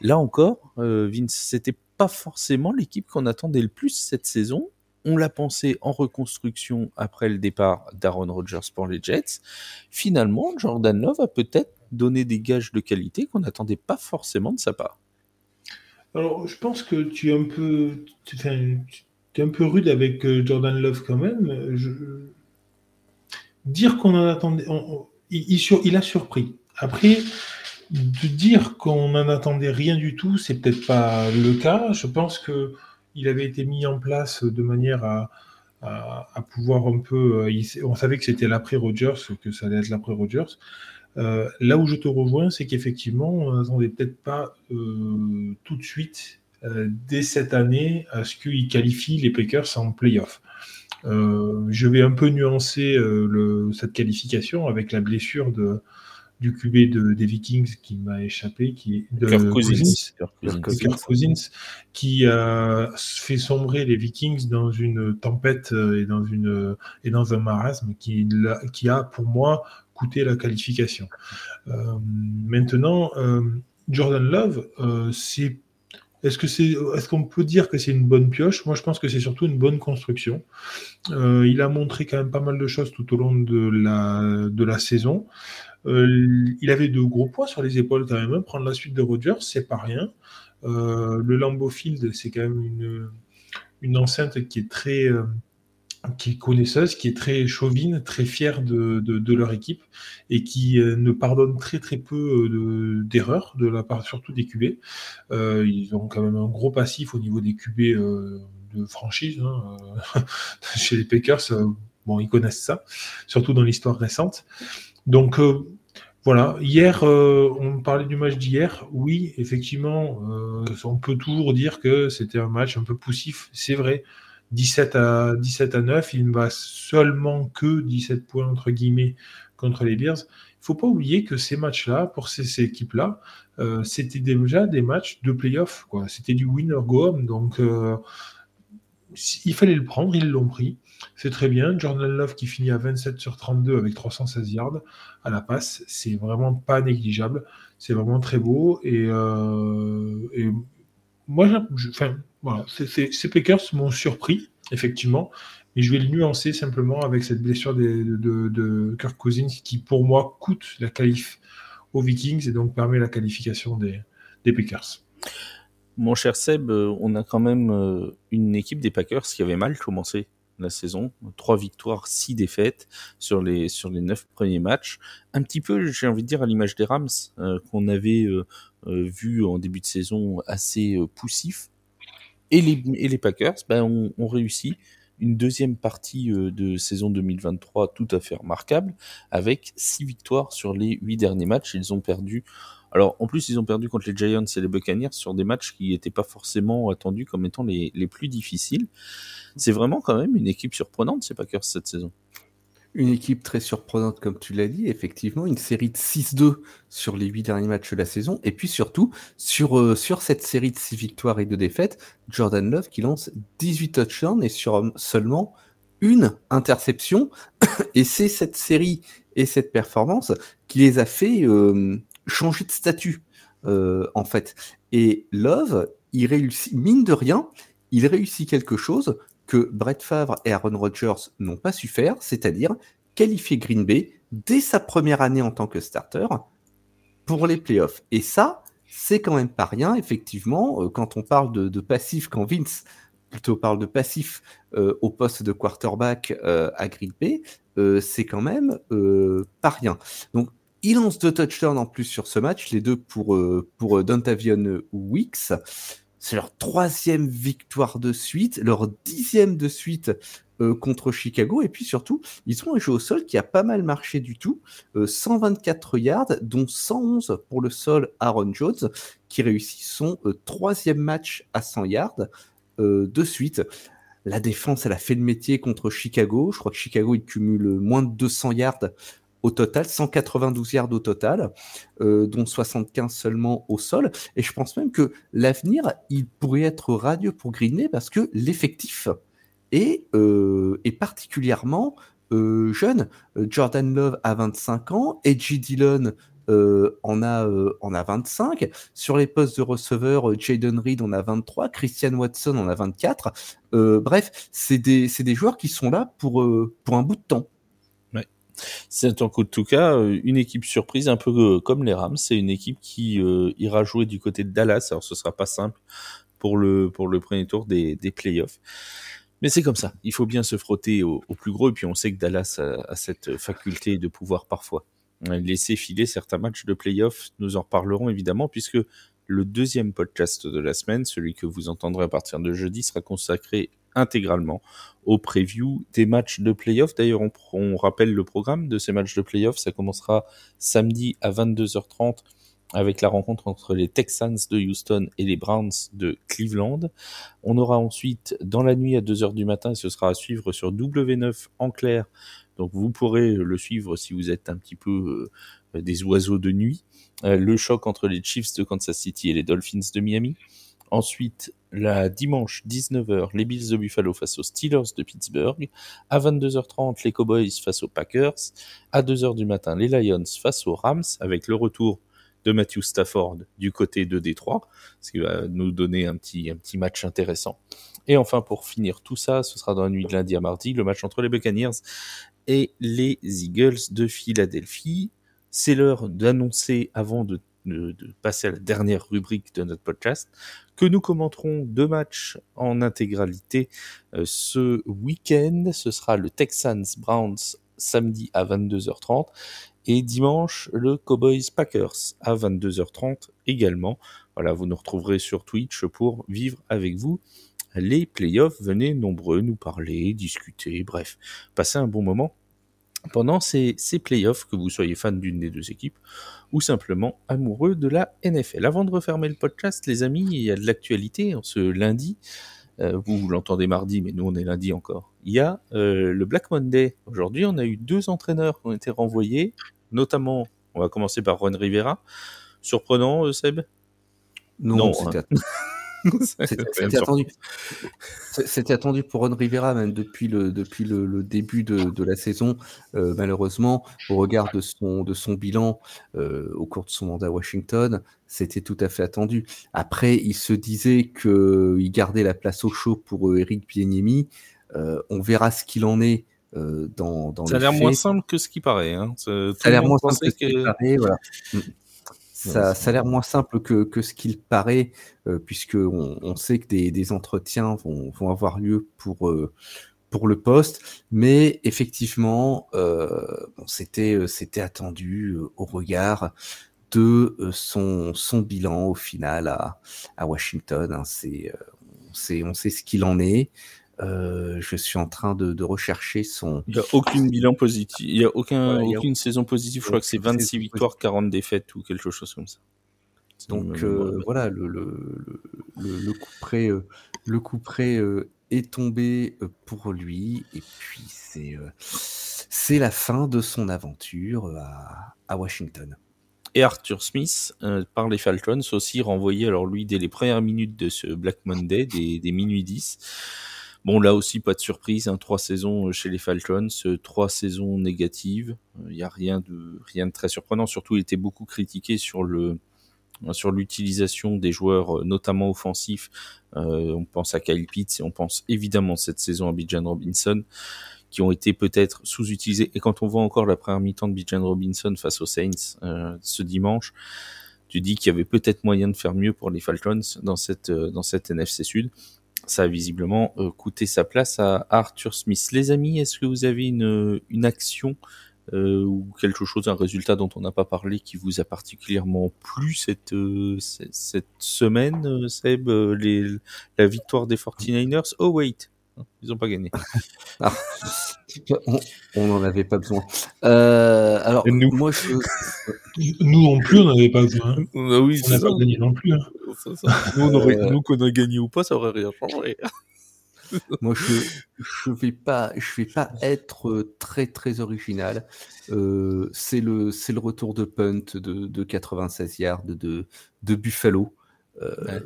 Là encore, Vince, c'était pas forcément l'équipe qu'on attendait le plus cette saison. On l'a pensé en reconstruction après le départ d'Aaron Rodgers pour les Jets. Finalement, Jordan Love a peut-être donné des gages de qualité qu'on n'attendait pas forcément de sa part. Alors, je pense que tu es un peu, tu, es un peu rude avec euh, Jordan Love quand même. Dire qu'on en attendait, il, a surpris. Après, de dire qu'on n'en attendait rien du tout, c'est peut-être pas le cas. Je pense que il avait été mis en place de manière à, pouvoir un peu. Euh, on savait que c'était l'après Rogers, que ça allait être l'après Rogers. Là où je te rejoins, c'est qu'effectivement, on n'attendait peut-être pas tout de suite, dès cette année, à ce qu'ils qualifient les Packers en playoff. je vais un peu nuancer cette qualification avec la blessure de, du QB de, des Vikings qui m'a échappé, qui est de Kirk Cousins, qui a fait sombrer les Vikings dans une tempête euh, et dans, une, et dans un marasme qui, qui a, pour moi, coûté la qualification. Euh, maintenant, euh, Jordan Love, c'est est-ce que c'est, est-ce qu'on peut dire que c'est une bonne pioche? Moi, je pense que c'est surtout une bonne construction. il a montré quand même pas mal de choses tout au long de la, de la saison. Euh, il avait de gros poids sur les épaules quand même. Hein. Prendre la suite de Rogers, c'est pas rien. Euh, le Lambeau Field, c'est quand même une, une enceinte qui est très euh, qui est connaisseuse, qui est très chauvine, très fière de, de, leur équipe et qui ne pardonne très très peu d'erreurs de, la part surtout des QB. ils ont quand même un gros passif au niveau des QB de franchise hein. chez les Packers. bon, ils connaissent ça, surtout dans l'histoire récente. Donc euh, voilà, hier, euh, on parlait du match d'hier. Oui, effectivement, euh, on peut toujours dire que c'était un match un peu poussif. C'est vrai. 17 à, 17 à 9, il ne va seulement que 17 points entre guillemets contre les Bears. Il faut pas oublier que ces matchs-là, pour ces, équipes-là, c'était déjà des matchs de playoff. C'était du winner go home. Donc, il fallait le prendre, ils l'ont pris. C'est très bien. Jordan Love qui finit à 27 sur 32 avec 316 yards à la passe, c'est vraiment pas négligeable. C'est vraiment très beau. Et, euh, moi, enfin, ces Packers m'ont surpris, effectivement. Mais je vais le nuancer simplement avec cette blessure de, Kirk Cousins qui, pour moi, coûte la qualif aux Vikings et donc permet la qualification des, Packers. Mon cher Seb, euh, on a quand même euh, une équipe des Packers qui avait mal commencé la saison. Trois victoires, six défaites sur les, neuf premiers matchs. Un petit peu, j'ai envie de dire, à l'image des Rams, euh, qu'on avait vu en début de saison assez poussif. Et les, et les Packers ben, ont, réussi une deuxième partie de saison 2023 tout à fait remarquable, avec six victoires sur les huit derniers matchs. Ils ont perdu alors, en plus, ils ont perdu contre les Giants et les Buccaneers sur des matchs qui n'étaient pas forcément attendus comme étant les, les plus difficiles. C'est vraiment quand même une équipe surprenante, ces Packers, cette saison. Une équipe très surprenante, comme tu l'as dit, effectivement, une série de 6-2 sur les 8 derniers matchs de la saison, et puis surtout, sur, euh, sur cette série de 6 victoires et 2 défaites, Jordan Love qui lance 18 touchdowns et sur seulement une interception, et c'est cette série et cette performance qui les a fait euh, changer de statut, euh, en fait. Et Love, il réussit, mine de rien, il réussit quelque chose que Brett Favre et Aaron Rodgers n'ont pas su faire, c'est-à-dire qualifier Green Bay dès sa première année en tant que starter pour les playoffs. Et ça, c'est quand même pas rien, effectivement, euh, quand on parle de, passif, quand Vince plutôt parle de passif euh, au poste de quarterback à Green Bay, c'est quand même pas rien. Donc il lance deux touchdowns en plus sur ce match, les deux pour, euh, pour euh, Dontavion Weeks. C'est leur troisième victoire de suite, leur dixième de suite euh, contre Chicago. Et puis surtout, ils ont un jeu au sol qui a pas mal marché du tout. 124 yards, dont 111 pour le sol Aaron Jones, qui réussit son troisième match à 100 yards de suite. La défense, elle a fait le métier contre Chicago. Je crois que Chicago, il cumule moins de 200 yards au total, 192 yards au total, euh, dont 75 seulement au sol. Et je pense même que l'avenir, il pourrait être radieux pour Green parce que l'effectif est, euh, particulièrement euh, jeune. Jordan Love a 25 ans, Edgy Dillon en, a, en a 25. Sur les postes de receveur, Jaden Reed en a 23, Christian Watson en a 24. bref, c'est des, joueurs qui sont là pour un bout de temps. C'est en tout cas euh, une équipe surprise, un peu euh, comme les Rams. C'est une équipe qui euh, ira jouer du côté de Dallas. Alors ce sera pas simple pour le pour le premier tour des, des playoffs. Mais c'est comme ça. Il faut bien se frotter au, plus gros. Et puis on sait que Dallas a, cette faculté de pouvoir parfois laisser filer certains matchs de playoffs. Nous en reparlerons évidemment puisque le deuxième podcast de la semaine, celui que vous entendrez à partir de jeudi, sera consacré intégralement au preview des matchs de playoff. D'ailleurs, on, rappelle le programme de ces matchs de playoff. Ça commencera samedi à 22h30 avec la rencontre entre les Texans de Houston et les Browns de Cleveland. On aura ensuite dans la nuit à 2h du matin, et ce sera à suivre sur W9 en clair. Donc vous pourrez le suivre si vous êtes un petit peu euh, des oiseaux de nuit. Euh, le choc entre les Chiefs de Kansas City et les Dolphins de Miami. Ensuite, la dimanche 19h, les Bills de Buffalo face aux Steelers de Pittsburgh. À 22h30, les Cowboys face aux Packers. À 2h du matin, les Lions face aux Rams avec le retour de Matthew Stafford du côté de Détroit, ce qui va nous donner un petit, un petit match intéressant. Et enfin, pour finir tout ça, ce sera dans la nuit de lundi à mardi, le match entre les Buccaneers et les Eagles de Philadelphie. C'est l'heure d'annoncer, avant de, de, passer à la dernière rubrique de notre podcast, que nous commenterons deux matchs en intégralité euh, ce week-end. Ce sera le Texans Browns samedi à 22h30 et dimanche le Cowboys Packers à 22h30 également. Voilà, vous nous retrouverez sur Twitch pour vivre avec vous les playoffs. Venez nombreux nous parler, discuter, bref, passer un bon moment pendant ces, ces playoffs, que vous soyez fan d'une des deux équipes ou simplement amoureux de la NFL. Avant de refermer le podcast, les amis, il y a de l'actualité en ce lundi. Euh, vous, l'entendez mardi, mais nous on est lundi encore. Il y a euh, le Black Monday. Aujourd'hui, on a eu deux entraîneurs qui ont été renvoyés, notamment, on va commencer par Ron Rivera. Surprenant, euh, Seb? Non, non c'était C'était attendu. C'était attendu pour Ron Rivera même depuis le, depuis le, début de, de, la saison. Euh, malheureusement, au regard de son, de son bilan euh, au cours de son mandat à Washington, c'était tout à fait attendu. Après, il se disait qu'il gardait la place au chaud pour euh, Eric Bieniemi. Euh, on verra ce qu'il en est. Euh, dans, dans ça a l'air moins simple que ce qui paraît. Hein. Ça a l'air moins simple que ce qui paraît. Voilà. Ça, ça a l'air moins simple que, que ce qu'il paraît, euh, puisque on, on, sait que des, des entretiens vont, vont, avoir lieu pour, euh, pour le poste, mais effectivement, euh, bon, c'était euh, c'était attendu au regard de son, son bilan au final à, à Washington. Hein, c'est on sait, on sait ce qu'il en est. Euh, je suis en train de, de rechercher son. Il n'y a aucun bilan positif. Il n'y a, aucun, aucune a... saison positive. Je crois que c'est 26 victoires, 40 défaites ou quelque chose comme ça. Donc euh, voilà, le, le, le, le, coup près, euh, le coup près est tombé pour lui. Et puis c'est c'est la fin de son aventure à, à Washington et Arthur Smith euh, par les Falcons aussi renvoyé alors lui dès les premières minutes de ce Black Monday des, des minuit 10 Bon, là aussi, pas de surprise. Hein, trois saisons chez les Falcons, euh, trois saisons négatives. Il euh, n'y a rien de, rien de très surprenant. Surtout, il était beaucoup critiqué sur le, sur l'utilisation des joueurs, euh, notamment offensifs. Euh, on pense à Kyle Pitts et on pense évidemment cette saison à Bijan Robinson, qui ont été peut-être sous-utilisés. Et quand on voit encore la première mi-temps de Bijan Robinson face aux Saints euh, ce dimanche, tu dis qu'il y avait peut-être moyen de faire mieux pour les Falcons dans cette, dans cette NFC Sud ça a visiblement euh, coûté sa place à Arthur Smith. Les amis, est-ce que vous avez une, une action euh, ou quelque chose, un résultat dont on n'a pas parlé qui vous a particulièrement plu cette, euh, cette, semaine, euh, Seb, euh, les, la victoire des 49ers Oh wait, ils n'ont pas gagné. ah, on n'en avait pas besoin. Euh, alors, nous. moi, je... nous non plus, on n'avait pas besoin. Ah oui, on n'a pas gagné non plus. Hein. Ça, ça. Nous, on aurait, euh... nous, qu'on a gagné ou pas, ça aurait rien changé. Moi, je je vais pas je vais pas être très très original. Euh, c'est le c'est le retour de punt de, de 96 yards de de Buffalo. Euh, ouais.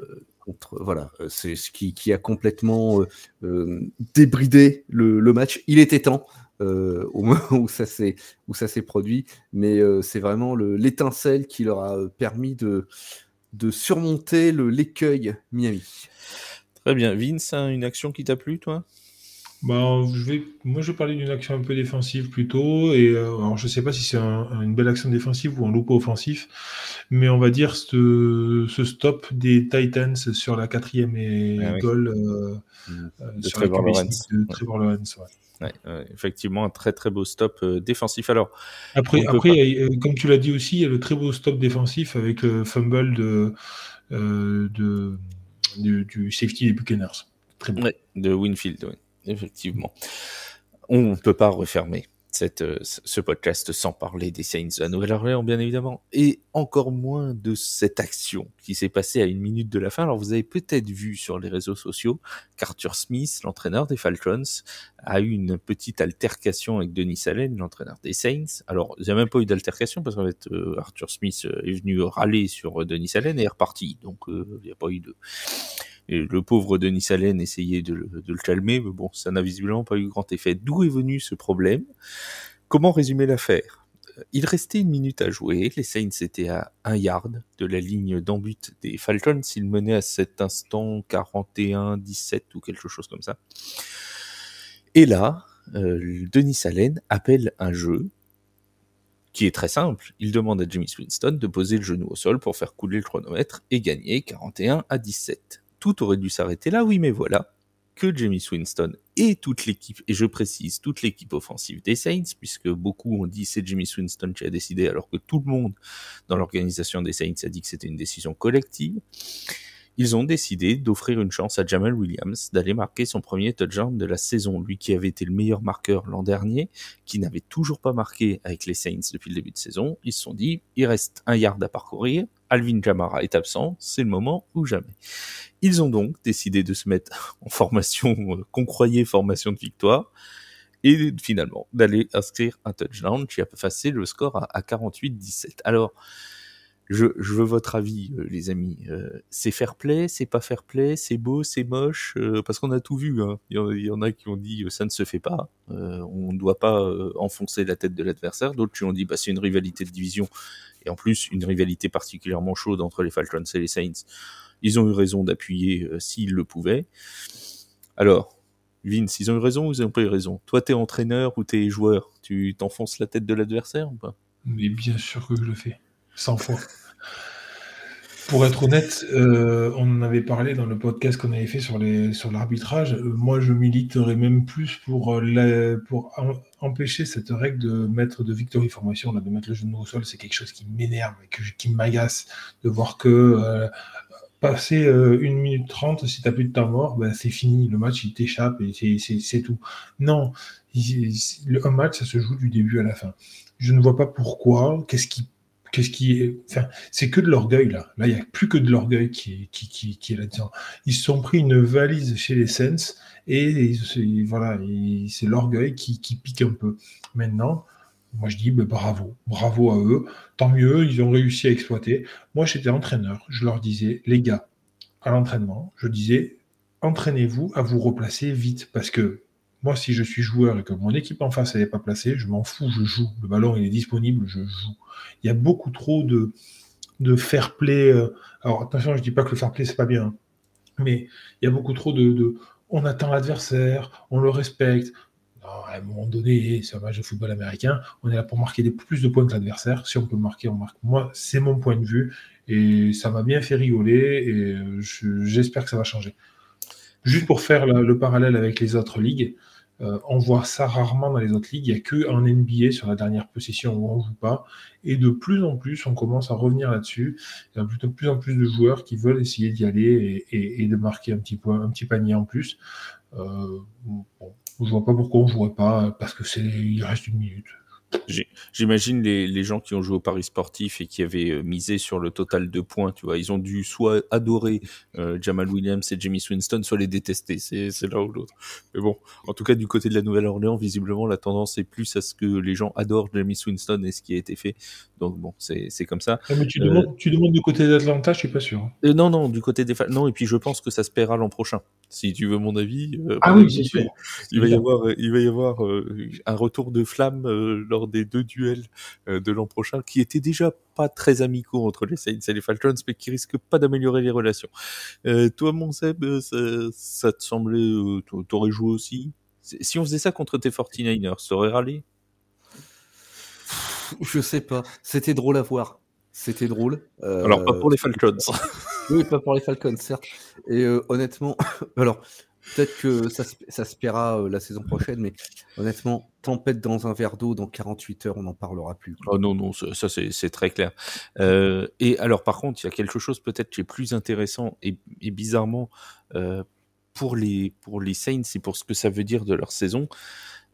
Voilà, c'est ce qui, a complètement euh, débridé le, match. Il était temps. Euh, au moment où ça s'est où ça s'est produit, mais c'est vraiment l'étincelle qui leur a permis de de surmonter l'écueil Miami. Très bien. Vince, une action qui t'a plu, toi? Bah, je vais, moi, je vais parler d'une action un peu défensive plutôt. Et euh, alors, je sais pas si c'est un, une belle action défensive ou un loup offensif, mais on va dire ce, ce stop des Titans sur la quatrième et ah, goal oui. euh, mmh. Euh, sur Trevor la Lawrence. de Trevor ouais. Lawrence. Ouais. Ouais, euh, effectivement, un très très beau stop euh, défensif. Alors, après, après pas... comme tu l'as dit aussi, il y a le très beau stop défensif avec le fumble de, de du, du, safety des Buccaneers. Très de Winfield, oui, effectivement. On ne peut pas refermer cette, euh, ce podcast sans parler des Saints la Nouvelle-Orléans, bien évidemment, et encore moins de cette action qui s'est passée à une minute de la fin. Alors, vous avez peut-être vu sur les réseaux sociaux qu'Arthur Smith, l'entraîneur des Falcons, a eu une petite altercation avec Denis Allen, l'entraîneur des Saints. Alors, il n'y a même pas eu d'altercation parce qu'en fait, euh, Arthur Smith est venu râler sur Denis Allen et est reparti. Donc, euh, il n'y a pas eu de et le pauvre Denis Allen essayait de, le calmer, mais bon, ça n'a visiblement pas eu grand effet. D'où est venu ce problème? Comment résumer l'affaire? Il restait une minute à jouer, les Saints étaient à un yard de la ligne d'embut des Falcons, ils menaient à cet instant 41-17 ou quelque chose comme ça. Et là, euh, Denis Allen appelle un jeu qui est très simple. Il demande à Jimmy Winston de poser le genou au sol pour faire couler le chronomètre et gagner 41 à 17 tout aurait dû s'arrêter là, oui, mais voilà, que Jamie Winston et toute l'équipe, et je précise, toute l'équipe offensive des Saints, puisque beaucoup ont dit c'est Jimmy Winston qui a décidé, alors que tout le monde dans l'organisation des Saints a dit que c'était une décision collective, ils ont décidé d'offrir une chance à Jamal Williams d'aller marquer son premier touchdown de la saison. Lui qui avait été le meilleur marqueur l'an dernier, qui n'avait toujours pas marqué avec les Saints depuis le début de saison, ils se sont dit, il reste un yard à parcourir, Alvin Jamara est absent, c'est le moment ou jamais. Ils ont donc décidé de se mettre en formation euh, qu'on croyait formation de victoire et finalement d'aller inscrire un touchdown qui a passé le score à, 48-17. Alors, je, veux votre avis, euh, les amis. Euh, c'est fair play, c'est pas fair play, c'est beau, c'est moche, parce qu'on a tout vu. Hein. Il, y en, a qui ont dit ça ne se fait pas, on ne doit pas enfoncer la tête de l'adversaire. D'autres qui ont dit bah, c'est une rivalité de division et en plus une rivalité particulièrement chaude entre les Falcons et les Saints. Ils ont eu raison d'appuyer euh, s'ils le pouvaient. Alors, Vince, ils ont eu raison ou ils n'ont pas eu raison? Toi, t'es entraîneur ou t'es joueur? Tu t'enfonces la tête de l'adversaire ou pas? Mais bien sûr que je le fais. 100 fois. Pour être honnête, euh, on en avait parlé dans le podcast qu'on avait fait sur les sur l'arbitrage. Euh, moi, je militerais même plus pour euh, pour empêcher cette règle de mettre de victory formation, de mettre le genou au sol. C'est quelque chose qui m'énerve qui m'agace de voir que passer une minute trente, si t'as plus de temps mort, ben c'est fini. Le match il t'échappe et c'est tout. Non, un match ça se joue du début à la fin. Je ne vois pas pourquoi. Qu'est-ce qui Qu'est-ce qui est, enfin, c'est que de l'orgueil là. Là, il n'y a plus que de l'orgueil qui, qui, qui, est là-dedans. Ils se sont pris une valise chez les Sens et, voilà, c'est l'orgueil qui, qui pique un peu. Maintenant, moi je dis ben, bravo, bravo à eux. Tant mieux, ils ont réussi à exploiter. Moi, j'étais entraîneur. Je leur disais, les gars, à l'entraînement, je disais, entraînez-vous à vous replacer vite parce que moi, si je suis joueur et que mon équipe en face n'est pas placée, je m'en fous, je joue. Le ballon, il est disponible, je joue. Il y a beaucoup trop de, de fair play. Euh, alors, attention, je ne dis pas que le fair play, c'est pas bien. Hein. mais il y a beaucoup trop de, on attend l'adversaire, on le respecte. à un moment donné, c'est un match de football américain, on est là pour marquer plus de points que l'adversaire. Si on peut marquer, on marque. Moi, c'est mon point de vue et ça m'a bien fait rigoler et euh, j'espère que ça va changer. Juste pour faire le parallèle avec les autres ligues, euh, on voit ça rarement dans les autres ligues. Il n'y a que NBA sur la dernière possession où on joue pas. Et de plus en plus, on commence à revenir là-dessus. Il y a de plus en plus de joueurs qui veulent essayer d'y aller et, de marquer un petit, point, un petit panier en plus. Euh, je ne vois pas pourquoi on ne jouerait pas, parce que c'est il reste une minute. J'imagine les, les, gens qui ont joué au Paris sportif et qui avaient euh, misé sur le total de points, tu vois, ils ont dû soit adorer euh, Jamal Williams et Jamie Winston, soit les détester, c'est l'un ou l'autre. Mais bon, en tout cas, du côté de la Nouvelle-Orléans, visiblement, la tendance est plus à ce que les gens adorent Jamie Winston et ce qui a été fait. Donc bon, c'est comme ça. Ah, mais tu, demandes, tu, demandes, du côté d'Atlanta, je suis pas sûr. Non, non, du côté des non, et puis je pense que ça se paiera l'an prochain. Si tu veux mon avis. ah oui, c'est sûr. Il va y avoir, il va y avoir un retour de flamme lors des deux duels euh, de l'an prochain, qui étaient déjà pas très amicaux entre les Saints et les Falcons, mais qui risquent pas d'améliorer les relations. Euh, toi, mon Seb, euh, ça, te semblait, t'aurais joué aussi? Si on faisait ça contre tes 49ers, ça aurait râlé? Je sais pas. C'était drôle à voir. C'était drôle. Alors, pas pour les Falcons. oui, pas pour les Falcons, certes. Et honnêtement, alors, Peut-être que ça, ça se paiera euh, la saison prochaine, mais honnêtement, tempête dans un verre d'eau, dans 48 heures, on n'en parlera plus. Oh non, non, ça, c'est très clair. Euh, et alors, par contre, il y a quelque chose peut-être qui est plus intéressant et, bizarrement, euh, pour les, pour les Saints et pour ce que ça veut dire de leur saison,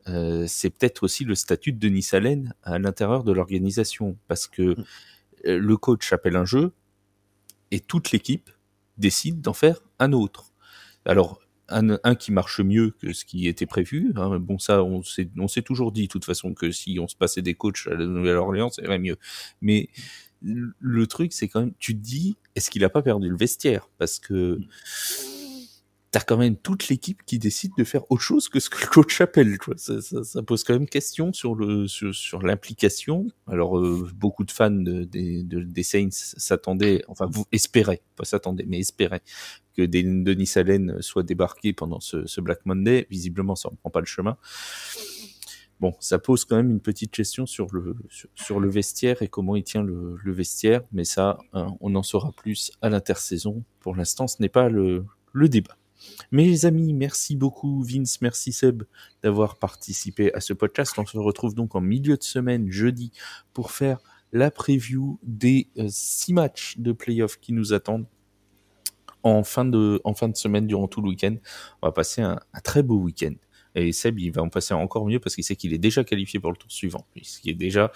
euh, c'est peut-être aussi le statut de Denis Allen à l'intérieur de l'organisation. Parce que mm. le coach appelle un jeu et toute l'équipe décide d'en faire un autre. Alors, un, un, qui marche mieux que ce qui était prévu. Hein. Bon, ça, on s'est, toujours dit, de toute façon, que si on se passait des coachs à la Nouvelle-Orléans, ça mieux. Mais le truc, c'est quand même, tu te dis, est-ce qu'il a pas perdu le vestiaire? Parce que t'as quand même toute l'équipe qui décide de faire autre chose que ce que le coach appelle. Ça, ça, ça, pose quand même question sur sur, sur l'implication. Alors euh, beaucoup de fans de, de, de, des Saints s'attendaient, enfin vous espéraient, pas s'attendaient, mais espéraient que Denis Allen soit débarqué pendant ce, Black Monday. Visiblement, ça ne prend pas le chemin. Bon, ça pose quand même une petite question sur le sur, le vestiaire et comment il tient le, vestiaire, mais ça, hein, on en saura plus à l'intersaison. Pour l'instant, ce n'est pas le, le débat. Mes amis, merci beaucoup Vince, merci Seb d'avoir participé à ce podcast. On se retrouve donc en milieu de semaine, jeudi, pour faire la preview des euh, six matchs de playoff qui nous attendent en fin de, en fin de semaine durant tout le week-end. On va passer un, un très beau week-end. Et Seb, il va en passer encore mieux parce qu'il sait qu'il est déjà qualifié pour le tour suivant, ce qui est déjà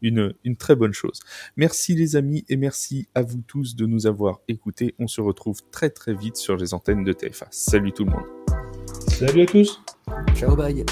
une, une très bonne chose. Merci les amis et merci à vous tous de nous avoir écoutés. On se retrouve très très vite sur les antennes de TFA. Salut tout le monde. Salut à tous. Ciao, bye.